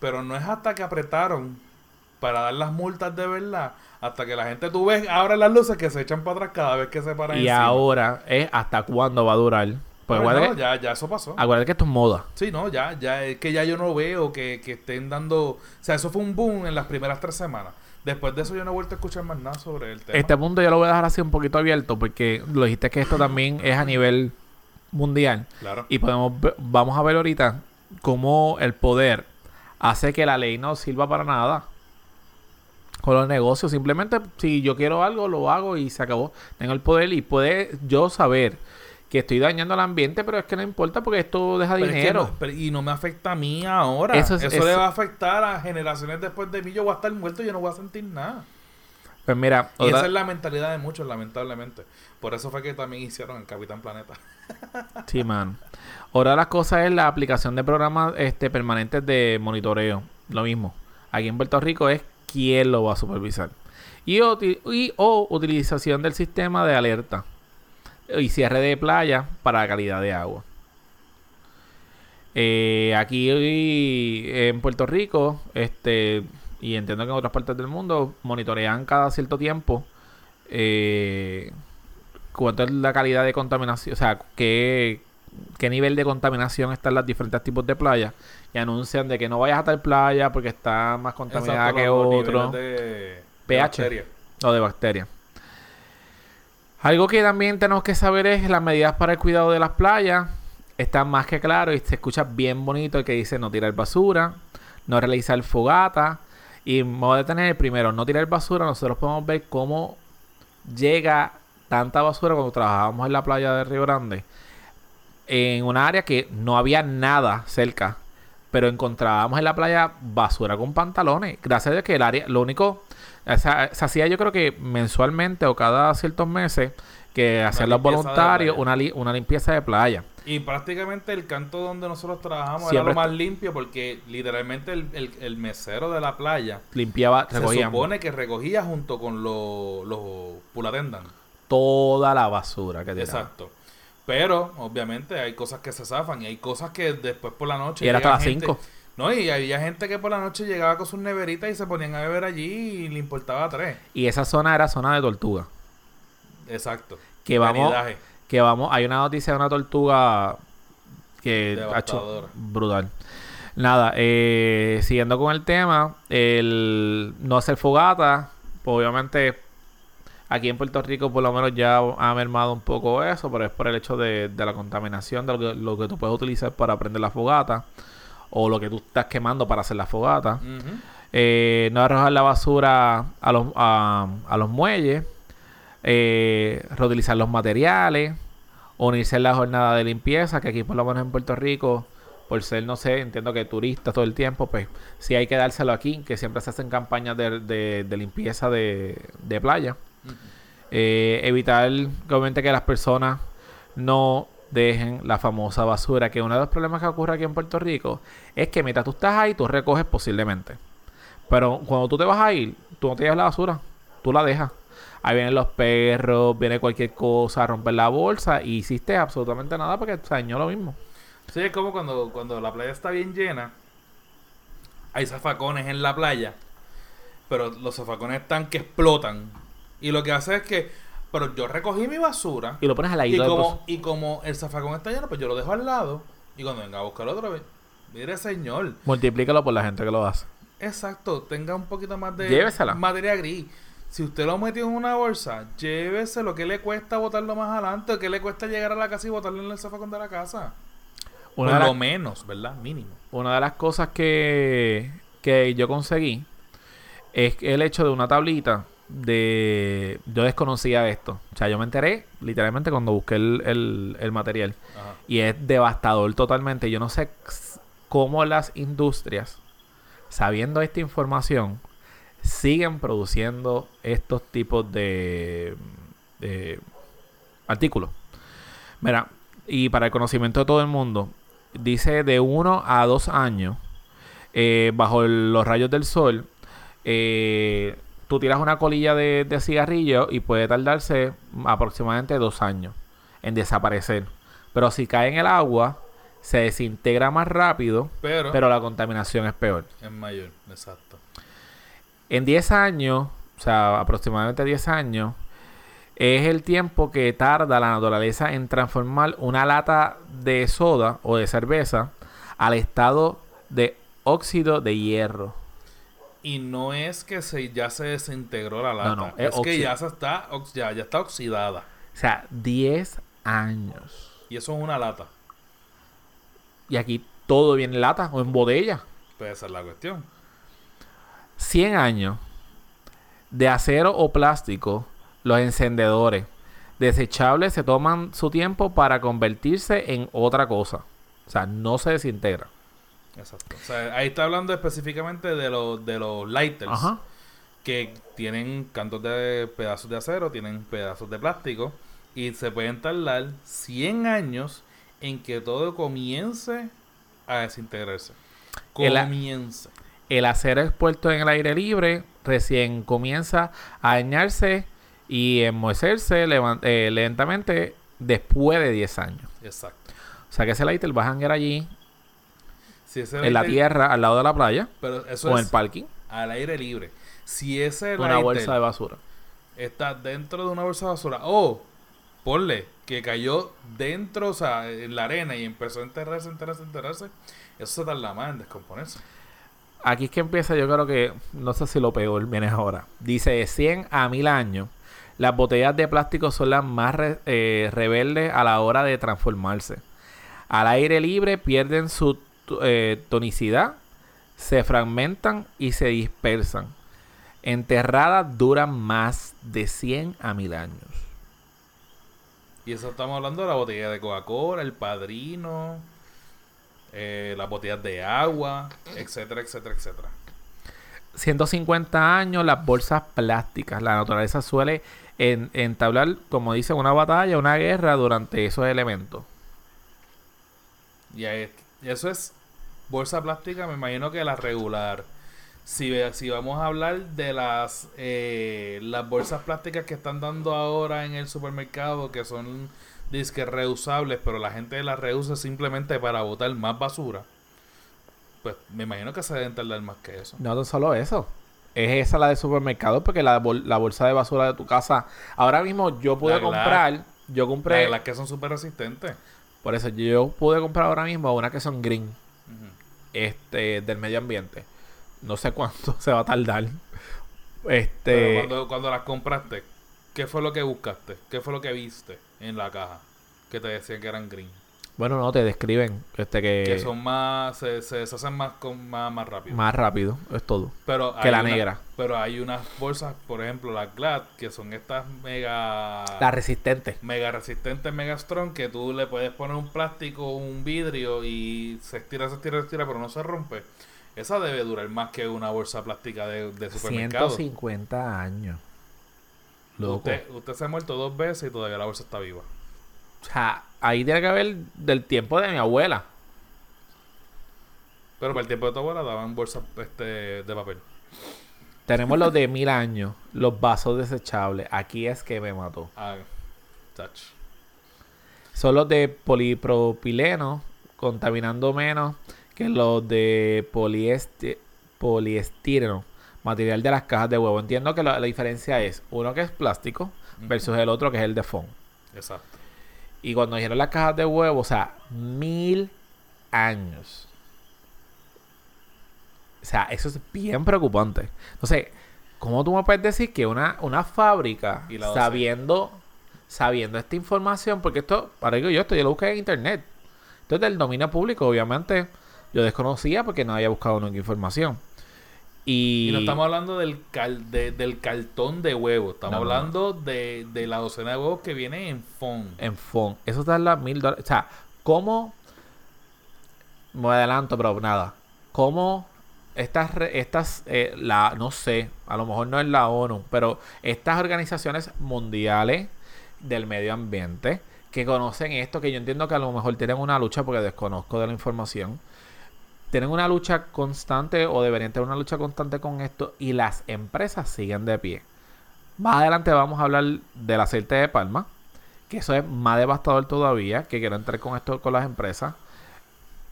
Pero no es hasta que apretaron para dar las multas de verdad, hasta que la gente, tú ves ahora las luces que se echan para atrás cada vez que se paran Y encima. ahora es hasta cuándo va a durar. Pues no, que, ya, ya eso pasó. acuérdate que esto es moda. Sí, no, ya, ya, es que ya yo no veo que, que estén dando, o sea, eso fue un boom en las primeras tres semanas. Después de eso yo no he vuelto a escuchar más nada sobre el tema. Este punto yo lo voy a dejar así un poquito abierto porque lo dijiste que esto también es a nivel mundial. Claro. Y podemos vamos a ver ahorita cómo el poder hace que la ley no sirva para nada. Con los negocios, simplemente si yo quiero algo, lo hago y se acabó. Tengo el poder y puede yo saber que estoy dañando el ambiente, pero es que no importa porque esto deja Pero es que dinero. no- pero- y no me afecta a mí ahora. Eso Eso, es- le eso- va a afectar a generaciones después de mí. Yo voy a estar muerto y yo no voy a sentir nada. Pues mira, Y otra- esa es la mentalidad de muchos, lamentablemente. Por eso fue que también hicieron el Capitán Planeta. Sí, man. Ahora la cosa es la aplicación de programas este, permanentes de monitoreo. Lo mismo. Aquí en Puerto Rico es quién lo va a supervisar. Y, y- o utilización del sistema de alerta y cierre de playa para la calidad de agua. Eh, aquí en Puerto Rico, este, y entiendo que en otras partes del mundo, monitorean cada cierto tiempo eh, cuánto es la calidad de contaminación, o sea, qué, qué nivel de contaminación están los diferentes tipos de playas y anuncian de que no vayas a tal playa porque está más contaminada Exacto, que otro. de- pH. o de bacterias. Algo que también tenemos que saber es las medidas para el cuidado de las playas. Están más que claro y se escucha bien bonito el que dice no tirar basura, no realizar fogata. Y me voy a detener primero, no tirar basura. Nosotros podemos ver cómo llega tanta basura cuando trabajábamos en la playa de Río Grande. En una área que no había nada cerca. Pero encontrábamos en la playa basura con pantalones. Gracias a que el área, lo único, o sea, se hacía yo creo que mensualmente o cada ciertos meses que hacían los voluntarios una, li- una limpieza de playa. Y prácticamente el canto donde nosotros trabajamos Siempre era lo más limpio porque literalmente el, el- el mesero de la playa Limpiaba, se supone que recogía junto con los los pulatendan. toda la basura que. Exacto. Pero obviamente hay cosas que se zafan y hay cosas que después por la noche Y era hasta las gente- 5. No, y había gente que por la noche llegaba con sus neveritas y se ponían a beber allí y le importaba tres. Y esa zona era zona de tortuga. Exacto. Que vamos, Vanidaje. que vamos, hay una noticia de una tortuga que ha hecho brutal. Nada, eh, siguiendo con el tema, el no hacer fogata, pues obviamente aquí en Puerto Rico por lo menos ya ha mermado un poco eso, pero es por el hecho de, de la contaminación de lo que, lo que tú puedes utilizar para prender la fogata o lo que tú estás quemando para hacer la fogata. Eh, no arrojar la basura a los, a, a los muelles, eh, reutilizar los materiales, unirse en la jornada de limpieza, que aquí por lo menos en Puerto Rico, por ser, no sé, entiendo que turistas todo el tiempo, pues sí hay que dárselo aquí, que siempre se hacen campañas de, de- de limpieza de, de playa. Eh, evitar obviamente que las personas no dejen la famosa basura, que uno de los problemas que ocurre aquí en Puerto Rico es que mientras tú estás ahí, tú recoges posiblemente. Pero cuando tú te vas a ir, tú no te llevas la basura, tú la dejas. Ahí vienen los perros, viene cualquier cosa, romper la bolsa y hiciste absolutamente nada porque dañó lo mismo. Sí, es como cuando, cuando la playa está bien llena, hay zafacones en la playa, pero los zafacones están que explotan. Y lo que hace es que, pero yo recogí mi basura Y lo pones al y ladito del como, y como el zafacón está lleno, pues yo lo dejo al lado y cuando venga a buscar otra vez, mire señor, Multiplícalo por la gente que lo hace. exacto, tenga un poquito más de Llévesela. materia gris. Si usted lo metió en una bolsa, llévese lo que le cuesta botarlo más adelante, que le cuesta llegar a la casa y botarlo en el zafacón de la casa. Una Por de, lo menos, ¿verdad? Mínimo. una de las cosas que, que yo conseguí es el hecho de una tablita de... Yo desconocía esto. O sea, yo me enteré literalmente cuando busqué el, el- el material. Ajá. Y es devastador totalmente. Yo no sé cómo las industrias, sabiendo esta información, siguen produciendo estos tipos de, de artículos. Mira, y para el conocimiento de todo el mundo, dice de 1 a 2 años, eh, bajo los rayos del sol, eh, tú tiras una colilla de, de cigarrillo y puede tardarse aproximadamente 2 años en desaparecer. Pero si cae en el agua, se desintegra más rápido, Pero, pero la contaminación es peor. es mayor, exacto. En 10 años, o sea, aproximadamente 10 años, es el tiempo que tarda la naturaleza en transformar una lata de soda o de cerveza al estado de óxido de hierro. Y no es que se, ya se desintegró la lata. No, no, es, es que ya se está, ya, ya está oxidada. O sea, 10 años. Y eso es una lata. Y aquí todo viene en lata o en botella. Puede ser la cuestión. 100 años de acero o plástico, los encendedores desechables se toman su tiempo para convertirse en otra cosa. O sea, no se desintegra. Exacto. O sea, ahí está hablando específicamente de los, de los lighters. Ajá. Que tienen cantos de pedazos de acero, tienen pedazos de plástico. Y se pueden tardar 100 años en que todo comience a desintegrarse. Comience. El acero expuesto en el aire libre recién comienza a dañarse y enmohecerse eh, lentamente después de 10 años. Exacto. O sea que ese lighter va a hangar allí Si ese en la tierra al lado de la playa Pero eso o en el parking al aire libre. Si ese una bolsa de basura. está dentro de una bolsa de basura o ponle que cayó dentro, o sea, en la arena y empezó a enterrarse, enterrarse, enterrarse, eso se tarda más en descomponerse. Aquí es que empieza, yo creo que, no sé si lo peor viene ahora. Dice, de 100 a 1000 años, las botellas de plástico son las más re- eh, rebeldes a la hora de transformarse. Al aire libre pierden su eh, tonicidad, se fragmentan y se dispersan. Enterradas duran más de 100 a 1000 años. Y eso estamos hablando de la botella de Coca-Cola, el padrino, eh, las botellas de agua, etcétera, etcétera, etcétera. 150 años las bolsas plásticas. La naturaleza suele en- entablar, como dice, una batalla, una guerra durante esos elementos. Y eso es bolsa plástica, me imagino que la regular. Si, si vamos a hablar de las eh, las bolsas plásticas que están dando ahora en el supermercado, que son disques reusables, pero la gente las reusa simplemente para botar más basura, pues me imagino que se deben tardar más que eso. No tan solo eso. Es esa la de supermercado, porque la, bol- la bolsa de basura de tu casa. Ahora mismo yo pude La comprar. Yo compré. Las, las que son súper resistentes. Por eso yo pude comprar ahora mismo una que son green. Este, del medio ambiente. No sé cuánto se va a tardar. Este. cuando, cuando las compraste, ¿qué fue lo que buscaste? ¿Qué fue lo que viste en la caja? Que te decían que eran green. Bueno, no, te describen. Este que. que son más se, se deshacen más con más, más rápido Más rápido. Es todo. pero que la una- negra. pero hay unas bolsas por ejemplo las Glad que son estas mega La resistente. mega resistentes mega strong que tú le puedes poner un plástico un vidrio y se estira se estira se estira pero no se rompe esa debe durar más que una bolsa plástica de, de supermercado 150 años. Loco. usted, usted se ha muerto dos veces y todavía la bolsa está viva O sea, ahí tiene que haber del tiempo de mi abuela. pero para el tiempo de tu abuela daban bolsas este, de papel Tenemos los de mil años, los vasos desechables. Aquí es que me mató. ah, touch. Son los de polipropileno, contaminando menos que los de poliesti- poliestireno, material de las cajas de huevo. Entiendo que la, la diferencia es uno que es plástico versus el otro que es el de foam. exacto Y cuando dijeron las cajas de huevo, o sea, mil años. O sea, eso es bien preocupante. Entonces, ¿cómo tú me puedes decir que una, una fábrica, sabiendo, sabiendo esta información, porque esto, para digo yo, esto yo lo busqué en internet. Esto es del dominio público, obviamente. Yo desconocía porque no había buscado nunca información. Y, Y no estamos hablando del, cal- de- del cartón de huevo. Estamos No, no, no. hablando De, de la docena de huevos que viene en fond. en FON. Eso está en las mil dólares. O sea, ¿cómo? Me adelanto, pero nada. ¿Cómo estas, estas eh, la, no sé, a lo mejor no es la ONU, pero estas organizaciones mundiales del medio ambiente que conocen esto, que yo entiendo que a lo mejor tienen una lucha porque desconozco de la información, tienen una lucha constante o deberían tener una lucha constante con esto y las empresas siguen de pie. Más adelante vamos a hablar del aceite de palma, que eso es más devastador todavía, que quiero entrar con esto con las empresas.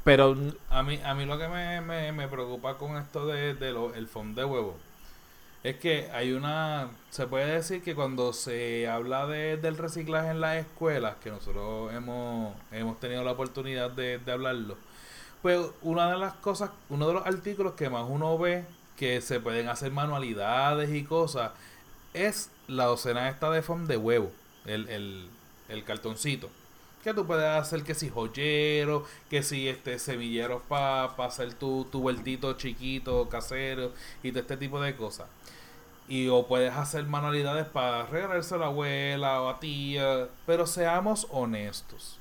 Pero A mí, a mí lo que me, me- preocupa con esto de, de lo- el fond de huevo es que hay una. Se puede decir que cuando se habla de, del reciclaje en las escuelas, que nosotros hemos, hemos tenido la oportunidad de, de hablarlo, pues una de las cosas, uno de los artículos que más uno ve que se pueden hacer manualidades y cosas es la docena esta de foam de huevo, el, el, el cartoncito. Que tú puedes hacer que si joyero, que si este semilleros para hacer tu, tu vueltito chiquito, casero y todo este tipo de cosas. Y o puedes hacer manualidades para regalarse a la abuela o a tía. Pero seamos honestos.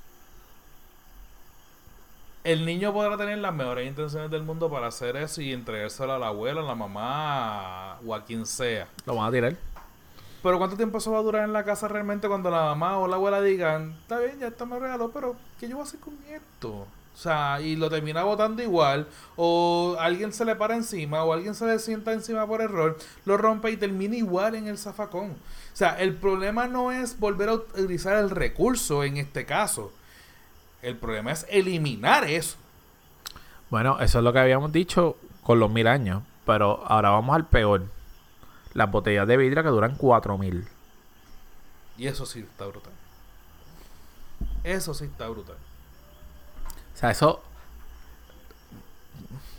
El niño podrá tener las mejores intenciones del mundo para hacer eso y entregárselo a la abuela, a la mamá o a quien sea. lo van a tirar. Pero ¿cuánto tiempo eso va a durar en la casa realmente cuando la mamá o la abuela digan, está bien, ya esto me regaló, pero ¿qué yo voy a hacer con esto? O sea, y lo termina botando igual, o alguien se le para encima, o alguien se le sienta encima por error, lo rompe y termina igual en el zafacón. O sea, el problema no es volver a utilizar el recurso en este caso. El problema es eliminar eso. Bueno, eso es lo que habíamos dicho con los mil años. Pero ahora vamos al peor. Las botellas de vidrio que duran cuatro mil. Y eso sí está brutal. Eso sí está brutal. O sea, eso.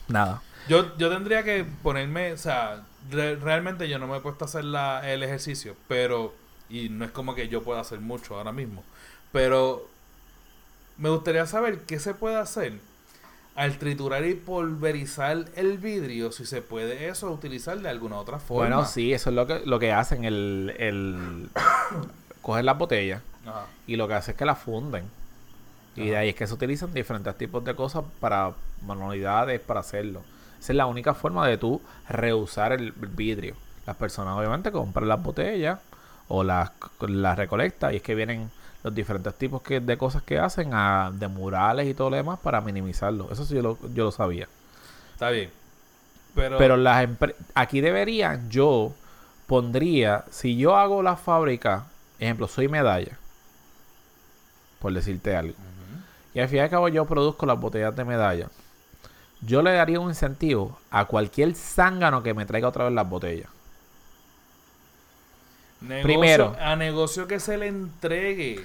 Nada. Yo, yo tendría que ponerme, o sea, re- realmente yo no me he puesto a hacer la, el ejercicio, pero, y no es como que yo pueda hacer mucho ahora mismo, pero me gustaría saber qué se puede hacer al triturar y pulverizar el vidrio, si se puede eso utilizar de alguna otra forma. Bueno, sí, eso es lo que, lo que hacen. El, el coger las botellas Ajá. y lo que hacen es que las funden. Y de ahí es que se utilizan diferentes tipos de cosas para manualidades, para hacerlo. Esa es la única forma de tú reusar el vidrio. Las personas obviamente compran las botellas o las, las recolectan y es que vienen los diferentes tipos que, de cosas que hacen a, de murales y todo lo demás para minimizarlo. Eso sí yo lo, yo lo sabía. Está bien. Pero, Pero las aquí deberían, yo pondría, si yo hago la fábrica, ejemplo, soy medalla, por decirte algo, y al fin y al cabo yo produzco las botellas de medalla, yo le daría un incentivo a cualquier zángano que me traiga otra vez las botellas. Negocio- Primero. A negocio que se le entregue.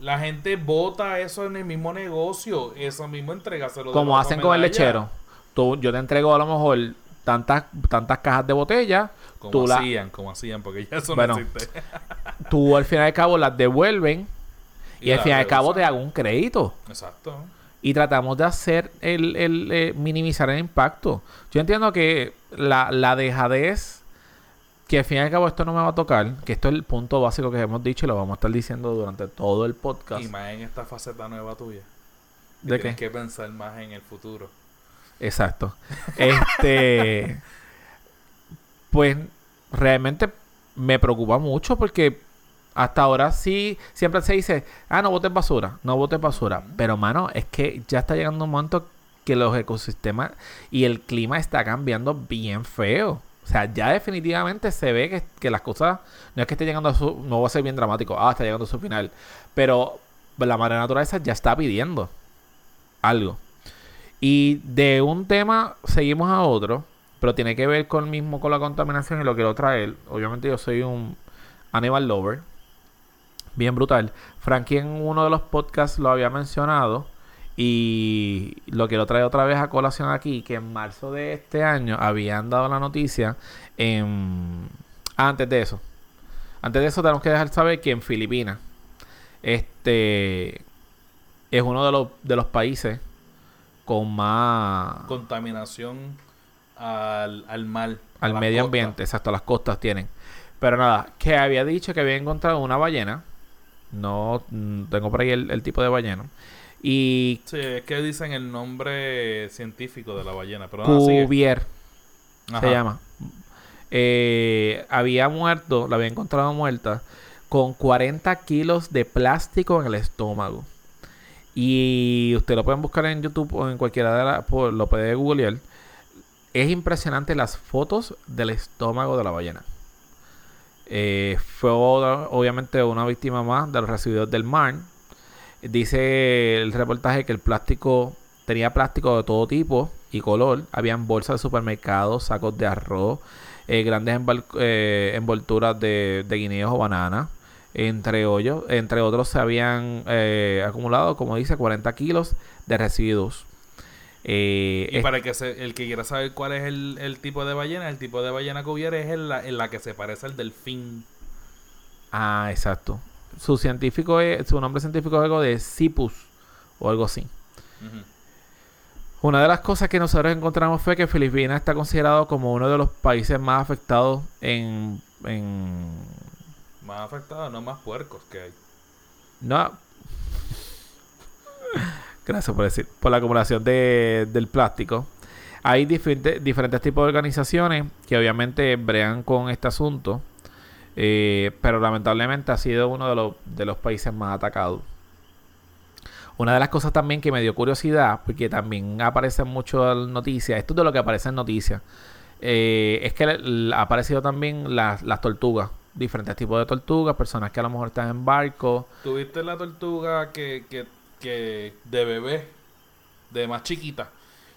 La gente vota eso en el mismo negocio. Eso mismo entregaselo. de Como la hacen con el lechero. Tú, yo te entrego a lo mejor tantas, tantas cajas de botella, Como tú la- hacían, como hacían, porque ya eso Bueno, no existe. tú al fin y al cabo las devuelven y, al la fin y al cabo te hago un crédito. Exacto. y tratamos de hacer el, el, eh, minimizar el impacto. Yo entiendo que la, la dejadez, que al fin y al cabo esto no me va a tocar, que esto es el punto básico que hemos dicho y lo vamos a estar diciendo durante todo el podcast. Y más en esta faceta nueva tuya. que ¿De tienes qué? que pensar más en el futuro. Exacto. Este, pues realmente me preocupa mucho porque hasta ahora sí, siempre se dice, ah, no botes basura, no botes basura. Pero, mano, es que ya está llegando un momento que los ecosistemas y el clima está cambiando bien feo. O sea, ya definitivamente se ve que, que las cosas, no es que esté llegando a su, no va a ser bien dramático, ah, está llegando a su final. Pero la madre naturaleza ya está pidiendo algo. Y de un tema seguimos a otro, pero tiene que ver con mismo con la contaminación y lo quiero traer. Obviamente yo soy un animal lover, bien brutal. Frankie en uno de los podcasts lo había mencionado y lo quiero traer otra vez a colación aquí, que en marzo de este año habían dado la noticia en... ah, antes de eso. Antes de eso tenemos que dejar saber que en Filipinas este es uno de los, de los países con más Contaminación al, al mar. al medio costas. ambiente, exacto, las costas tienen. Pero nada, que había dicho que había encontrado una ballena. No mm, tengo por ahí el, el tipo de ballena. Y Sí, es que dicen el nombre científico de la ballena. Pero. Cuvier se llama. Eh, había muerto, la había encontrado muerta con 40 kilos de plástico en el estómago. Y usted lo pueden buscar en YouTube o en cualquiera de las, lo puede googlear. Es impresionante las fotos del estómago de la ballena. Eh, fue obviamente una víctima más de los residuos del mar. Dice el reportaje que el plástico tenía plástico de todo tipo y color. Habían bolsas de supermercados, sacos de arroz, eh, grandes eh, envolturas de, de guineos o bananas. Entre, hoyos, entre otros se habían eh, acumulado, como dice, 40 kilos de residuos. Eh, Y para el que, se- el que quiera saber cuál es el, el tipo de ballena, el tipo de ballena que hubiera es en la, en la que se parece al delfín. Ah, exacto. Su científico es, su nombre científico es algo de Cipus o algo así. Una de las cosas que nosotros encontramos fue que Filipinas está considerado como uno de los países más afectados en, en Más afectados, no más puercos que hay. no gracias por decir por la acumulación de, del plástico. Hay diferentes diferentes tipos de organizaciones que obviamente bregan con este asunto, eh, pero lamentablemente ha sido uno de los, de los países más atacados. Una de las cosas también que me dio curiosidad, porque también aparece mucho en noticias, esto es de lo que aparece en noticias, eh, es que ha aparecido también las, las tortugas, diferentes tipos de tortugas, personas que a lo mejor están en barcos. ¿Tuviste la tortuga que, que, que de bebé, de más chiquita,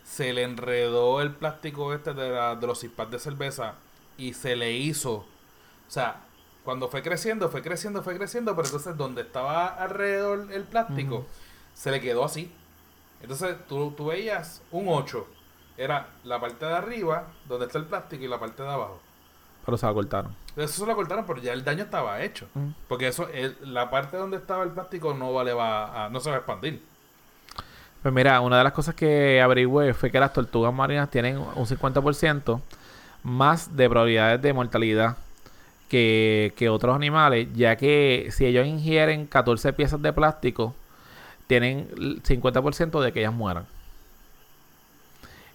se le enredó el plástico este de, la- de los cispas de cerveza y se le hizo, o sea, cuando fue creciendo, fue creciendo, fue creciendo, pero entonces donde estaba alrededor el plástico, se le quedó así. Entonces tú, tú veías un 8, era la parte de arriba, donde está el plástico, y la parte de abajo. Pero se la cortaron. Eso se lo cortaron, pero ya el daño estaba hecho. Porque eso, el- la parte donde estaba el plástico no vale va a- no se va a expandir. Pues mira, una de las cosas que averigüé fue que las tortugas marinas tienen un 50% más de probabilidades de mortalidad que, otros animales, ya que si ellos ingieren 14 piezas de plástico, tienen el 50% de que ellas mueran.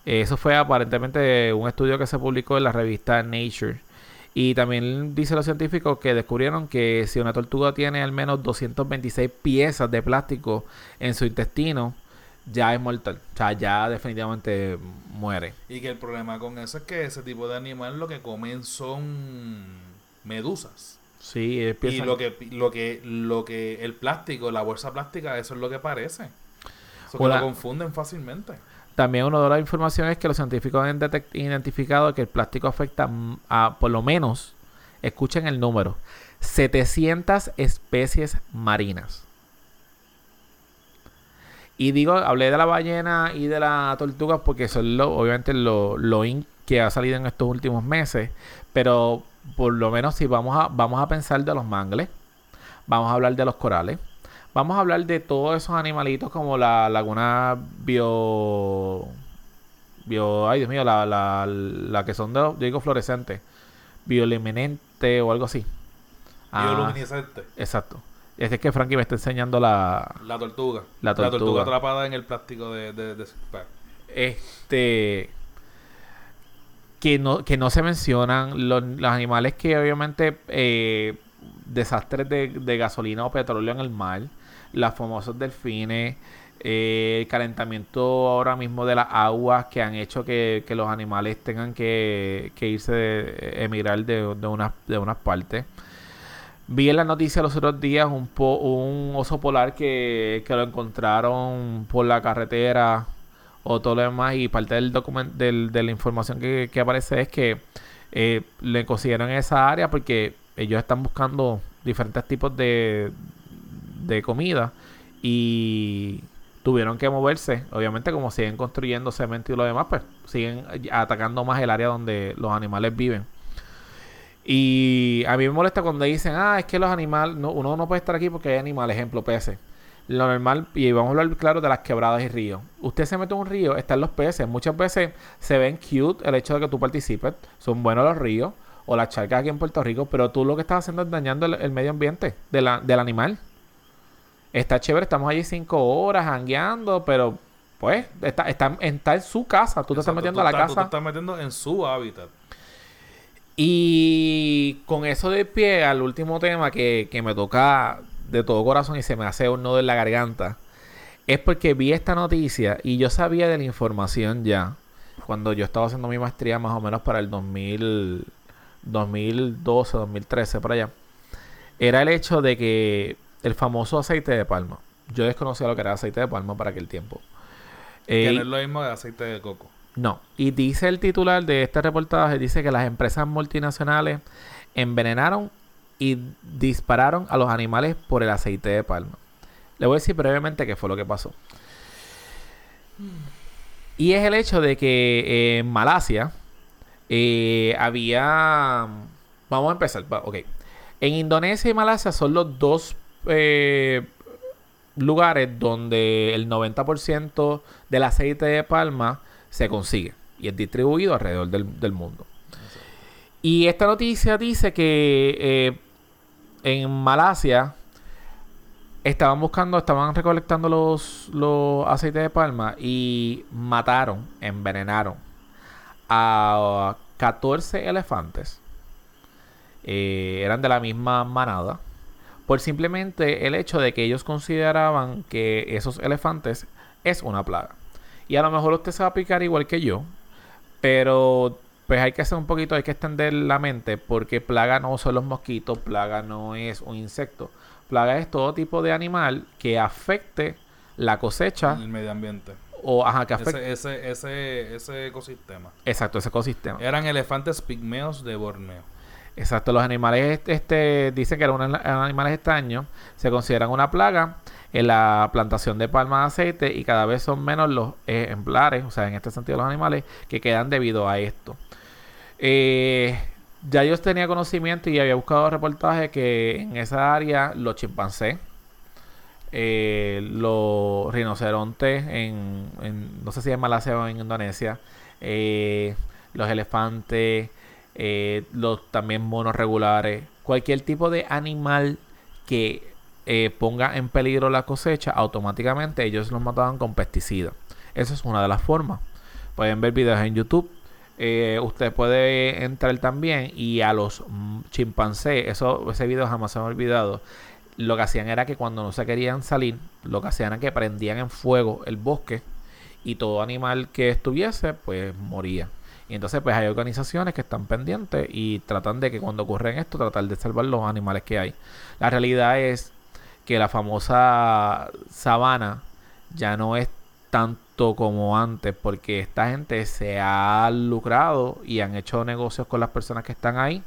Eso fue aparentemente un estudio que se publicó en la revista Nature. Y también dice los científicos que descubrieron que si una tortuga tiene al menos 226 piezas de plástico en su intestino, ya es mortal. O sea, ya definitivamente muere. Y que el problema con eso es que ese tipo de animal lo que comen son medusas. Sí, ellos Y lo que, lo que, lo que, el plástico, la bolsa plástica, eso es lo que parece. Eso que Una- lo confunden fácilmente. También una de las informaciones es que los científicos han identificado que el plástico afecta a por lo menos, escuchen el número, 700 especies marinas. Y digo, hablé de la ballena y de la tortuga porque son lo, obviamente lo, lo in que ha salido en estos últimos meses. Pero por lo menos si vamos a, vamos a pensar de los mangles, vamos a hablar de los corales, vamos a hablar de todos esos animalitos como la laguna bio... bio ay Dios mío, la, la, la que son de los, yo digo fluorescentes, bioluminescente o algo así. Ah, Bioluminiscente. exacto. Es que, es que Frankie me está enseñando la, La tortuga. La tortuga. atrapada en el plástico de, de, de- este que no que no se mencionan los, los animales que obviamente eh, desastres de, de gasolina o petróleo en el mar las famosos delfines eh, el calentamiento ahora mismo de las aguas que han hecho que, que los animales tengan que, que irse de, emigrar de, de unas de unas partes. Vi en la noticia los otros días un, po- un oso polar que, que lo encontraron por la carretera o todo lo demás y parte del document del, de la información que, que aparece es que eh, le consiguieron en esa área porque ellos están buscando diferentes tipos de, de comida y tuvieron que moverse. Obviamente como siguen construyendo cemento y lo demás, pues siguen atacando más el área donde los animales viven. Y a mí me molesta cuando dicen, ah, es que los animales, no, uno no puede estar aquí porque hay animales, ejemplo, peces. Lo normal, y vamos a hablar claro de las quebradas y ríos. Usted se mete en un río, están los peces. Muchas veces se ven cute el hecho de que tú participes. Son buenos los ríos o las charcas aquí en Puerto Rico, pero tú lo que estás haciendo es dañando el, el medio ambiente de la- del animal. Está chévere, estamos allí cinco horas jangueando, pero pues está, está, está en su casa. Tú te estás metiendo a la estás- Tú te casa. estás metiendo en su hábitat. Y con eso de pie al último tema que, que me toca de todo corazón y se me hace un nudo en la garganta, es porque vi esta noticia y yo sabía de la información ya cuando yo estaba haciendo mi maestría más o menos para el 2000, 2012, 2013, por allá. Era el hecho de que el famoso aceite de palma. Yo desconocía lo que era aceite de palma para aquel tiempo. Que Eh, no es lo mismo de aceite de coco. no. Y dice el titular de este reportaje, dice que las empresas multinacionales envenenaron y dispararon a los animales por el aceite de palma. Le voy a decir brevemente qué fue lo que pasó. Y es el hecho de que eh, en Malasia eh, había... Vamos a empezar. Ok. En Indonesia y Malasia son los dos eh, lugares donde el 90% del aceite de palma se consigue y es distribuido alrededor del, del mundo. Y esta noticia dice que eh, en Malasia estaban buscando, estaban recolectando los, los aceites de palma y mataron, envenenaron a 14 elefantes. Eh, eran de la misma manada. Por simplemente el hecho de que ellos consideraban que esos elefantes es una plaga. Y a lo mejor usted se va a picar igual que yo. Pero pues hay que hacer un poquito, hay que extender la mente. Porque plaga no son los mosquitos, plaga no es un insecto. Plaga es todo tipo de animal que afecte la cosecha El medio ambiente. o ajá, que afecte. Ese, ese, ese, ese ecosistema. Exacto, ese ecosistema. Eran elefantes pigmeos de Borneo. Exacto, los animales este, dicen que eran animales extraños, se consideran una plaga en la plantación de palma de aceite y cada vez son menos los ejemplares, o sea, en este sentido los animales, que quedan debido a esto. Eh, ya yo tenía conocimiento y había buscado reportajes que en esa área los chimpancés, eh, los rinocerontes en, no sé si en Malasia o en Indonesia, eh, los elefantes, los también monos regulares, cualquier tipo de animal que ponga en peligro la cosecha, automáticamente ellos los mataban con pesticidas. Esa es una de las formas. Pueden ver videos en YouTube eh, usted puede entrar también y a los chimpancés, eso, ese video jamás se me ha olvidado. Lo que hacían era que cuando no se querían salir, lo que hacían era que prendían en fuego el bosque y todo animal que estuviese, pues moría. Y entonces, pues hay organizaciones que están pendientes y tratan de que cuando ocurre esto, tratar de salvar los animales que hay. La realidad es que la famosa sabana ya no es tan como antes, porque esta gente se ha lucrado y han hecho negocios con las personas que están ahí.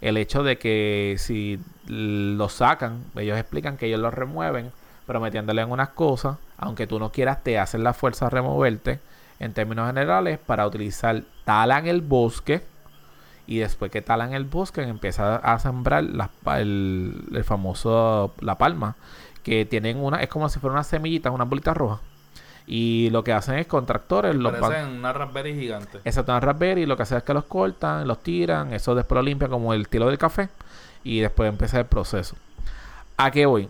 El hecho de que si lo sacan, ellos explican que ellos lo remueven, pero metiéndole en unas cosas, aunque tú no quieras, te hacen la fuerza a removerte, en términos generales, para utilizar, talan el bosque, y después que talan el bosque, empieza a sembrar el, el famoso, la palma, que tienen una, es como si fuera una semillita, una bolita roja y lo que hacen es con tractores. Los Parecen una Raspberry gigante. Exacto, una Raspberry. Lo que hacen es que los cortan, los tiran. Eso después lo limpian como el tiro del café. Y después empieza el proceso. ¿A qué voy?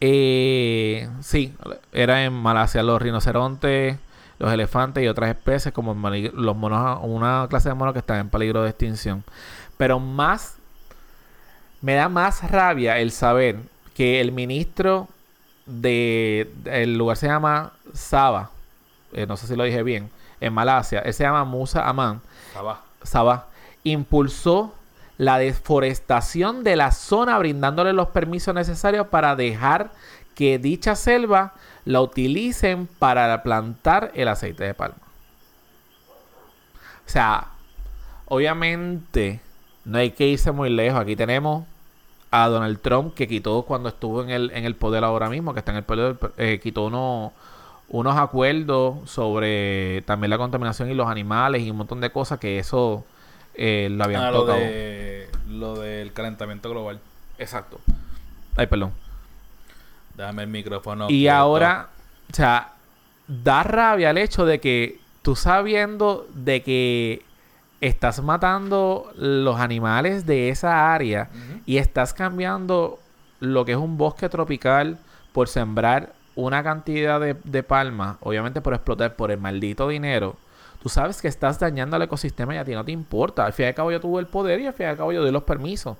Eh, sí, era en Malasia los rinocerontes, los elefantes y otras especies como los monos, una clase de monos que están en peligro de extinción. Pero más, me da más rabia el saber que el ministro de el lugar se llama Sabah, eh, no sé si lo dije bien, en Malasia, él se llama Musa Aman. Sabah. Sabah impulsó la deforestación de la zona brindándole los permisos necesarios para dejar que dicha selva la utilicen para plantar el aceite de palma. O sea, obviamente no hay que irse muy lejos. Aquí tenemos a Donald Trump, que quitó cuando estuvo en el, en el poder ahora mismo, que está en el poder, eh, quitó unos acuerdos sobre también la contaminación y los animales y un montón de cosas que eso eh, lo habían ah, tocado. Lo, del calentamiento global. Exacto. Ay, perdón. Déjame el micrófono. Y ahora, o sea, da rabia el hecho de que tú sabiendo de que estás matando los animales de esa área y estás cambiando lo que es un bosque tropical por sembrar una cantidad de, de palmas, obviamente por explotar por el maldito dinero, tú sabes que estás dañando al ecosistema y a ti no te importa. Al fin y al cabo yo tuve el poder y al fin y al cabo yo doy los permisos.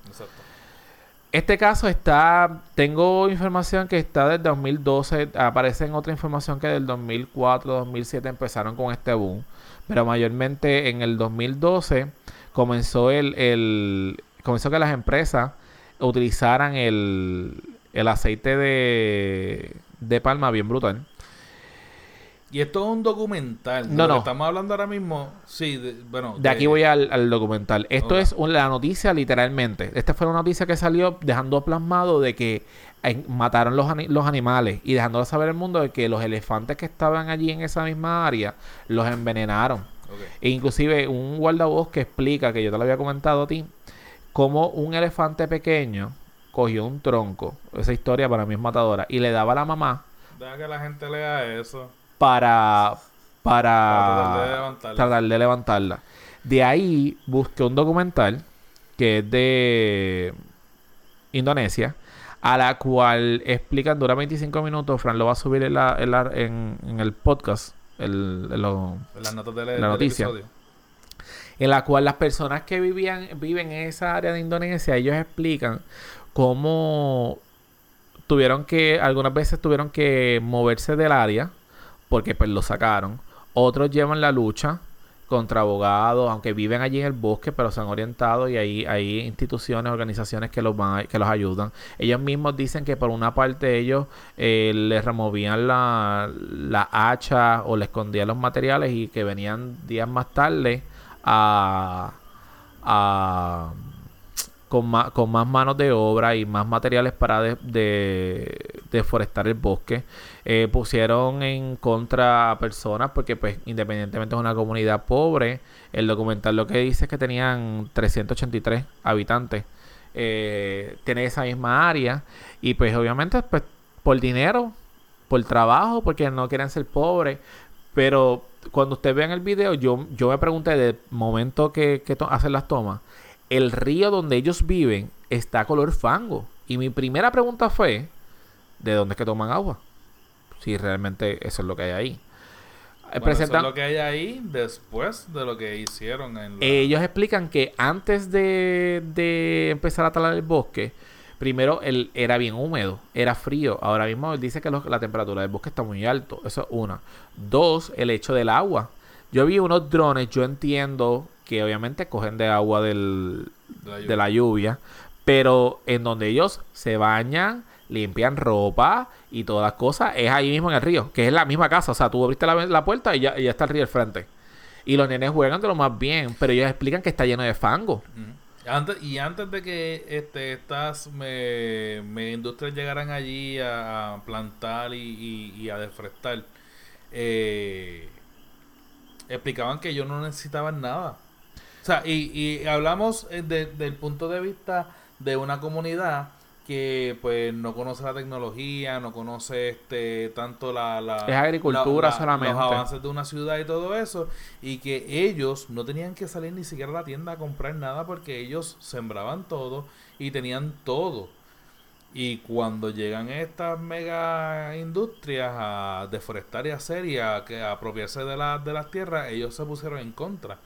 Este caso está, tengo información que está del 2012, aparece en otra información que del 2004, 2007 empezaron con este boom pero mayormente en el 2012 comenzó el, el comenzó que las empresas utilizaran el, el aceite de, de palma bien brutal. Y esto es un documental. No, no. Estamos hablando ahora mismo. Sí, bueno. De, aquí voy al, documental. Esto es la noticia literalmente. Esta fue una noticia que salió dejando plasmado de que mataron los, los animales y dejando saber al mundo de que los elefantes que estaban allí en esa misma área los envenenaron. E inclusive un guardabosque explica, que yo te lo había comentado a ti, cómo un elefante pequeño cogió un tronco, esa historia para mí es matadora, y le daba a la mamá. Deja que la gente lea eso. Para, para, tratar de levantarla. De ahí busqué un documental que es de Indonesia, a la cual explican, dura 25 minutos, Fran lo va a subir en, la, en, en, el podcast, el, las notas de la noticia. En la cual las personas que vivían, viven en esa área de Indonesia, ellos explican cómo tuvieron que, algunas veces tuvieron que moverse del área, porque pues lo sacaron. Otros llevan la lucha contra abogados, aunque viven allí en el bosque, pero se han orientado y hay, hay instituciones, organizaciones que los van que los ayudan. Ellos mismos dicen que por una parte ellos eh, les removían la, la hacha o le escondían los materiales y que venían días más tarde a, a con más, con más manos de obra y más materiales para de, de- deforestar el bosque. Eh, pusieron en contra a personas porque pues independientemente es una comunidad pobre, el documental lo que dice es que tenían 383 habitantes. Eh, tiene esa misma área y pues obviamente pues por dinero, por trabajo, porque no quieren ser pobres. Pero cuando ustedes vean el video, yo, yo me pregunté de momento que, que hacen las tomas, el río donde ellos viven está color fango. Y mi primera pregunta fue, ¿de dónde es que toman agua? Si realmente eso es lo que hay ahí. Bueno, eso es lo que hay ahí después de lo que hicieron en la... ellos explican que antes de, de empezar a talar el bosque, primero el, era bien húmedo, era frío. Ahora mismo él dice que los- la temperatura del bosque está muy alto. Eso es una. Dos, el hecho del agua. Yo vi unos drones, yo entiendo que obviamente cogen de agua del, de la de la lluvia, pero en donde ellos se bañan, limpian ropa y todas las cosas, es ahí mismo en el río, que es la misma casa. O sea, tú abriste la, la puerta y ya, ya está el río al frente. Y los nenes juegan de lo más bien, pero ellos explican que está lleno de fango. Antes, y antes de que este, estas me, me industrias llegaran allí a, plantar y, a deforestar, eh, explicaban que ellos no necesitaban nada. O sea, y, y hablamos eh, de- del punto de vista de una comunidad que pues no conoce la tecnología, no conoce este tanto la, la Es agricultura solamente. los avances de una ciudad y todo eso y que ellos no tenían que salir ni siquiera a la tienda a comprar nada porque ellos sembraban todo y tenían todo. Y cuando llegan estas mega industrias a deforestar y hacer y a, que- a apropiarse de, la- de las tierras, ellos se pusieron en contra.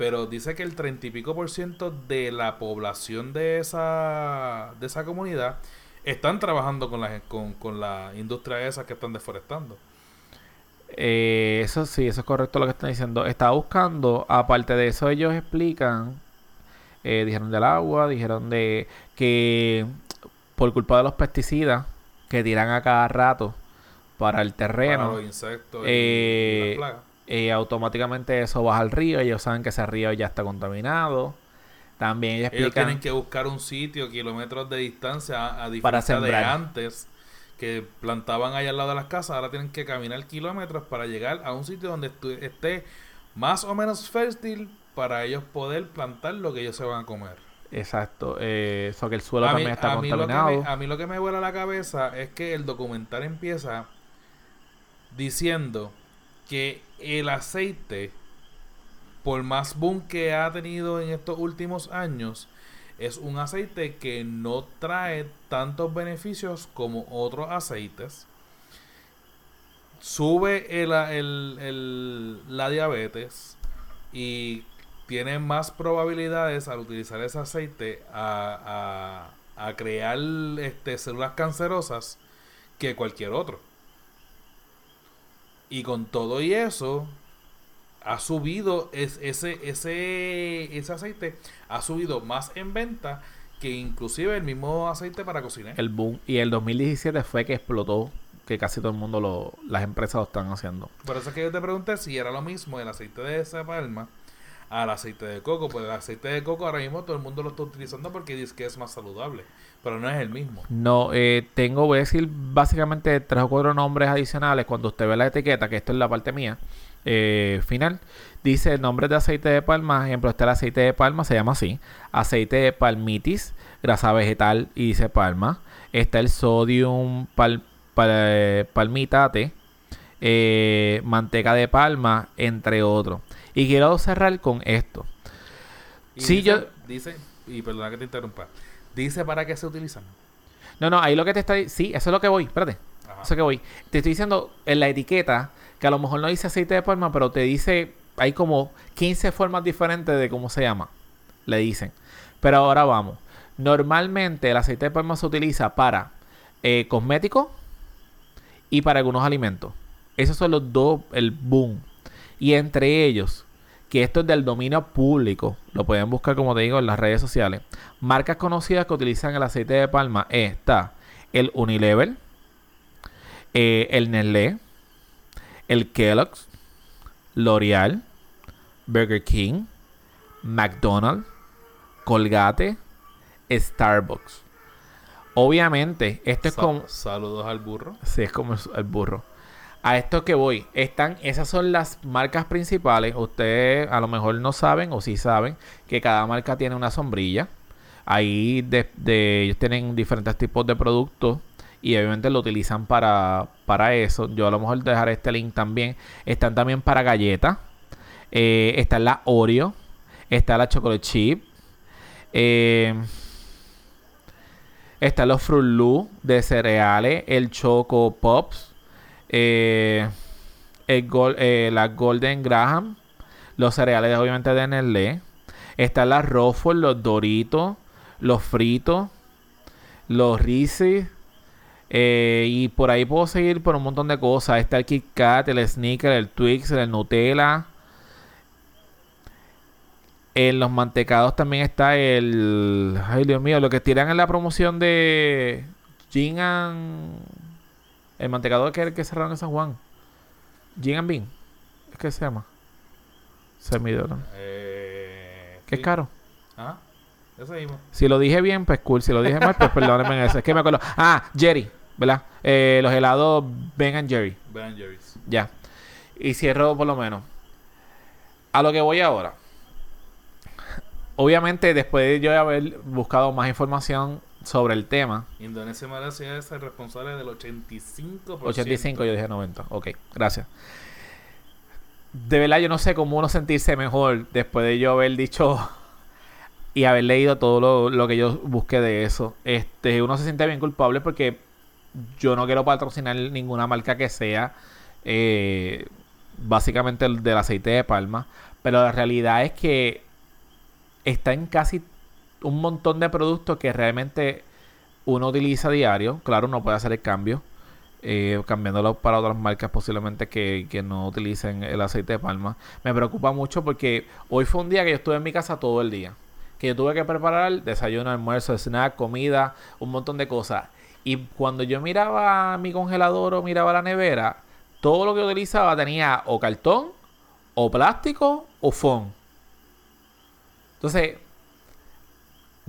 Pero dice que el treinta y pico por ciento de la población de esa, de esa comunidad están trabajando con las con, con la industria esas que están deforestando. Eh, eso sí, eso es correcto lo que están diciendo. Estaba buscando, aparte de eso, ellos explican, eh, dijeron del agua, dijeron de que por culpa de los pesticidas que tiran a cada rato para el Para terreno, los insectos y eh, las plagas. Eh, automáticamente eso baja al río. Ellos saben que ese río ya está contaminado. También ellos Ellos explican tienen que buscar un sitio, kilómetros de distancia, a, a Para diferencia de sembrar. antes, que plantaban allá al lado de las casas, ahora tienen que caminar kilómetros para llegar a un sitio donde esté más o menos fértil para ellos poder plantar lo que ellos se van a comer. Exacto. Eh, eso que el suelo a, mí, también está a mí lo que contaminado. me, a mí lo que me vuela la cabeza es que el documental empieza diciendo que el aceite, por más boom que ha tenido en estos últimos años, es un aceite que no trae tantos beneficios como otros aceites. Sube el, la diabetes y tiene más probabilidades al utilizar ese aceite a crear este, células cancerosas que cualquier otro. Y con todo y eso, ha subido es, ese, ese, ese aceite, ha subido más en venta que inclusive el mismo aceite para cocinar. El boom. Y el 2017 fue que explotó. Que casi todo el mundo, lo, las empresas lo están haciendo. Por eso es que yo te pregunté si era lo mismo el aceite de esa palma al aceite de coco. Pues el aceite de coco ahora mismo todo el mundo lo está utilizando porque dice que es más saludable. Pero no es el mismo. No, eh, tengo, voy a decir básicamente tres o cuatro nombres adicionales. Cuando usted ve la etiqueta, que esto es la parte mía, eh, final, dice nombre de aceite de palma. Ejemplo, este el aceite de palma, se llama así: aceite de palmitis, grasa vegetal y dice palma. Está el sodium pal- pal- palmitate, eh, manteca de palma, entre otros. Y quiero cerrar con esto. Y Sí, dice, yo- Dice, y perdona que te interrumpa, dice para qué se utilizan. No, no, ahí lo que te está Sí, eso es lo que voy, espérate. Ajá. Eso que voy. Te estoy diciendo en la etiqueta que a lo mejor no dice aceite de palma, pero te dice, hay como 15 formas diferentes de cómo se llama. Le dicen. Pero ahora vamos. Normalmente el aceite de palma se utiliza para eh, cosméticos y para algunos alimentos. Esos son los dos, el boom. Y entre ellos, que esto es del dominio público, lo pueden buscar como te digo en las redes sociales. Marcas conocidas que utilizan el aceite de palma está el Unilever, eh, el Nestlé, el Kellogg's, L'Oreal, Burger King, McDonald's, Colgate, Starbucks. Obviamente, esto es como... Saludos al burro. Sí, es como el, el burro. A esto que voy, están, esas son las marcas principales. Ustedes a lo mejor no saben o sí saben que cada marca tiene una sombrilla. Ahí de, ellos tienen diferentes tipos de productos y obviamente lo utilizan para, para eso. Yo a lo mejor dejaré este link también. Están también para galletas. Eh, está la Oreo. Está la Chocolate Chip. Eh, están los Fruit Loop de cereales. El Choco Pops. Eh, el Gol- eh, la Golden Graham. Los cereales obviamente de Nestlé. Están las Ruffles, los Doritos. Los fritos. Los Reese's. eh, y por ahí puedo seguir por un montón de cosas. Está el Kit Kat, el Snicker, el Twix, el Nutella. En los mantecados también está el. Ay, Dios mío, lo que tiran en la promoción de. Gin and. El mantecado que, que cerraron en San Juan. Gin and Bean. Es que se llama. Se me olvidó, ¿no? Eh, Que es caro. Ajá. Eso mismo. Si lo dije bien, pues cool. Si lo dije mal, pues perdónenme en eso. Es que me acuerdo. Ah, Jerry, ¿verdad? Eh, los helados Ben and Jerry. Ben Jerry's. Ya. Y cierro por lo menos. A lo que voy ahora. Obviamente, después de yo haber buscado más información sobre el tema, Indonesia y Malasia es el responsable del 85%. 85, yo dije 90. Ok, gracias. De verdad, yo no sé cómo uno sentirse mejor después de yo haber dicho y haber leído todo lo, lo que yo busqué de eso. Este, uno se siente bien culpable porque yo no quiero patrocinar ninguna marca que sea eh, básicamente el del aceite de palma. Pero la realidad es que está en casi un montón de productos que realmente uno utiliza a diario. Claro, uno puede hacer el cambio. eh, cambiándolo para otras marcas posiblemente que, que no utilicen el aceite de palma. Me preocupa mucho porque hoy fue un día que yo estuve en mi casa todo el día. Que yo tuve que preparar desayuno, almuerzo, snack, comida, un montón de cosas. Y cuando yo miraba mi congelador o miraba la nevera, todo lo que utilizaba tenía o cartón, o plástico, o foam. Entonces,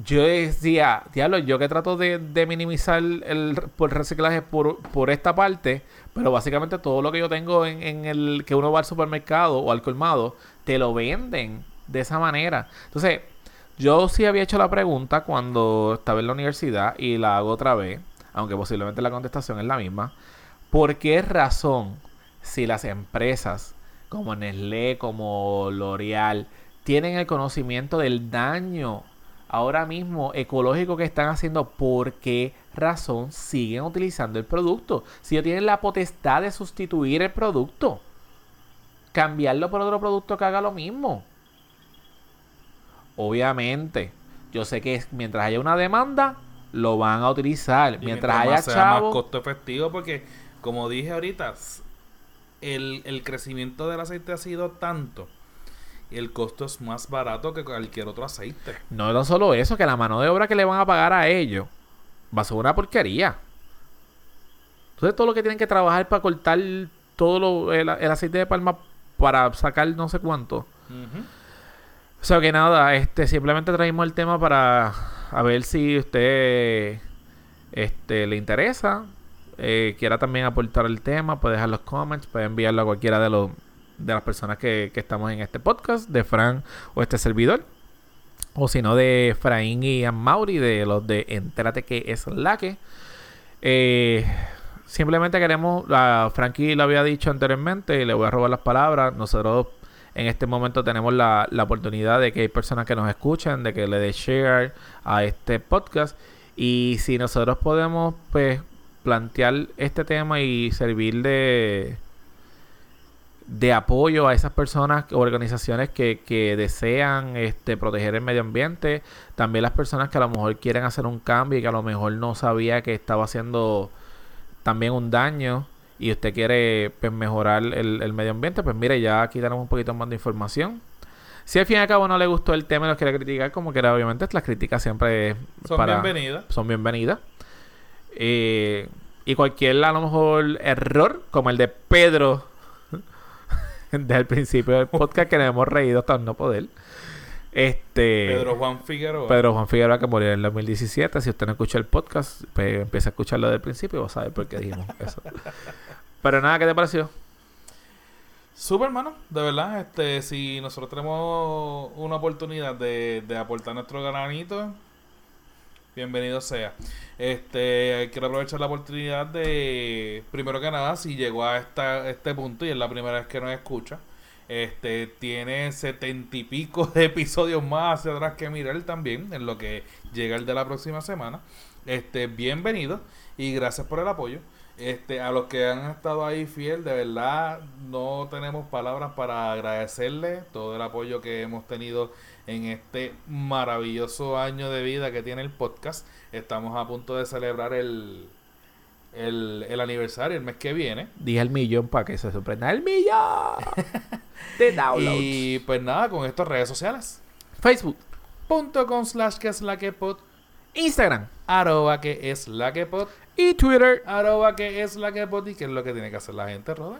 yo decía, diablo, yo que trato de, minimizar el, reciclaje por, por esta parte, pero básicamente todo lo que yo tengo en, en el que uno va al supermercado o al colmado, te lo venden de esa manera. Entonces, yo sí había hecho la pregunta cuando estaba en la universidad y la hago otra vez, aunque posiblemente la contestación es la misma. ¿Por qué razón si las empresas como Nestlé, como L'Oreal, tienen el conocimiento del daño ahora mismo ecológico que están haciendo, ¿por qué razón siguen utilizando el producto? Si ellos tienen la potestad de sustituir el producto, cambiarlo por otro producto que haga lo mismo. Obviamente, yo sé que mientras haya una demanda, lo van a utilizar. Y mientras haya más sea más costo efectivo, porque como dije ahorita, el, el crecimiento del aceite ha sido tanto. Y el costo es más barato que cualquier otro aceite. No tan solo eso, que la mano de obra que le van a pagar a ellos va a ser una porquería. Entonces todo lo que tienen que trabajar para cortar todo lo, el, el aceite de palma para sacar no sé cuánto. O sea que nada, este simplemente traímos el tema para a ver si usted este le interesa, eh, quiera también aportar el tema, puede dejar los comments, puede enviarlo a cualquiera de los de las personas que, que estamos en este podcast, de Fran o este servidor. O si no, de Fraín y Mauri, de los de Entérate que es la que. Eh, simplemente queremos, a Frankie lo había dicho anteriormente, y le voy a robar las palabras. Nosotros en este momento tenemos la, la oportunidad de que hay personas que nos escuchan, de que le dé share a este podcast. Y si nosotros podemos, pues, plantear este tema y servir de de apoyo a esas personas, organizaciones que, que desean este, proteger el medio ambiente, también las personas que a lo mejor quieren hacer un cambio y que a lo mejor no sabía que estaba haciendo también un daño y usted quiere pues, mejorar el, el medio ambiente, pues mire, ya aquí tenemos un poquito más de información. Si al fin y al cabo no le gustó el tema y lo quiere criticar, como quiera, obviamente las críticas siempre Son para- bienvenidas. son bienvenidas. Eh, y cualquier a lo mejor error, como el de Pedro desde el principio del podcast, que nos hemos reído hasta no poder. Este. Pedro Juan Figueroa. Pedro Juan Figueroa que murió en el 2017. Si usted no escucha el podcast, pues empieza a escucharlo desde el principio y va a saber por qué dijimos eso. Pero nada, ¿qué te pareció? Super, hermano, de verdad, este, si nosotros tenemos una oportunidad de, de aportar nuestro granito, bienvenido sea. Este, quiero aprovechar la oportunidad de, primero que nada, si llegó a esta, este punto y es la primera vez que nos escucha, este, tiene setenta y pico de episodios más hacia atrás que mirar también, en lo que llega el de la próxima semana. Este, bienvenido y gracias por el apoyo. Este, a los que han estado ahí fiel, de verdad no tenemos palabras para agradecerles todo el apoyo que hemos tenido en este maravilloso año de vida que tiene el podcast. Estamos a punto de celebrar el, el, el aniversario el mes que viene. Dije el millón para que se sorprenda. ¡El millón! de downloads. Y pues nada, con estas redes sociales. Facebook, Punto con slash que es la que pod. Instagram Arroba que es la que pod. y Twitter. Arroba que es la que pod. ¿Y qué es lo que tiene que hacer la gente, Roda?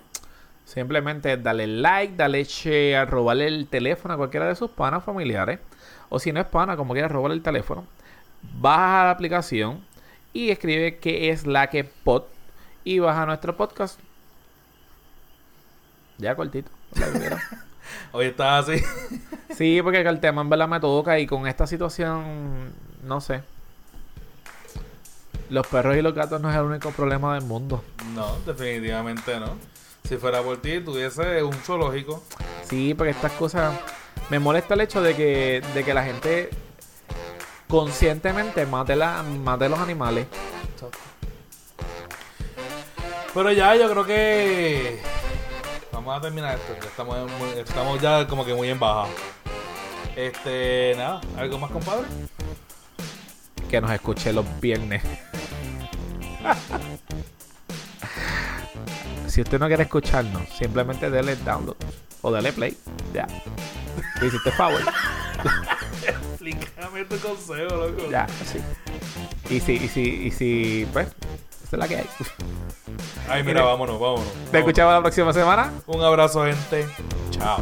Simplemente dale like, dale share, robarle el teléfono a cualquiera de sus panas familiares. O si no es pana, como quieras, robarle el teléfono. Baja la aplicación y escribe que es la que pod. Y baja nuestro podcast. Ya cortito. Hoy estás así. sí, porque el tema en verdad me toca y con esta situación, no sé. Los perros y los gatos no es el único problema del mundo. No, definitivamente no. Si fuera por ti, tuviese un zoológico. Sí, porque estas cosas. Me molesta el hecho de que, de que la gente conscientemente mate, la, mate los animales. Pero ya, yo creo que. Vamos a terminar esto. ya estamos, en muy- estamos ya como que muy en baja. Este, nada, ¿algo más, compadre? Que nos escuche los viernes. si usted no quiere escucharnos, simplemente dele download o dele play. Ya. Tú hiciste favor. Explícame tu consejo, loco. Ya, sí. Y si, y si, y si, pues, esa es la que hay. Ay, mira, vámonos, vámonos. Te vámonos. escuchamos la próxima semana. Un abrazo, gente. Chao.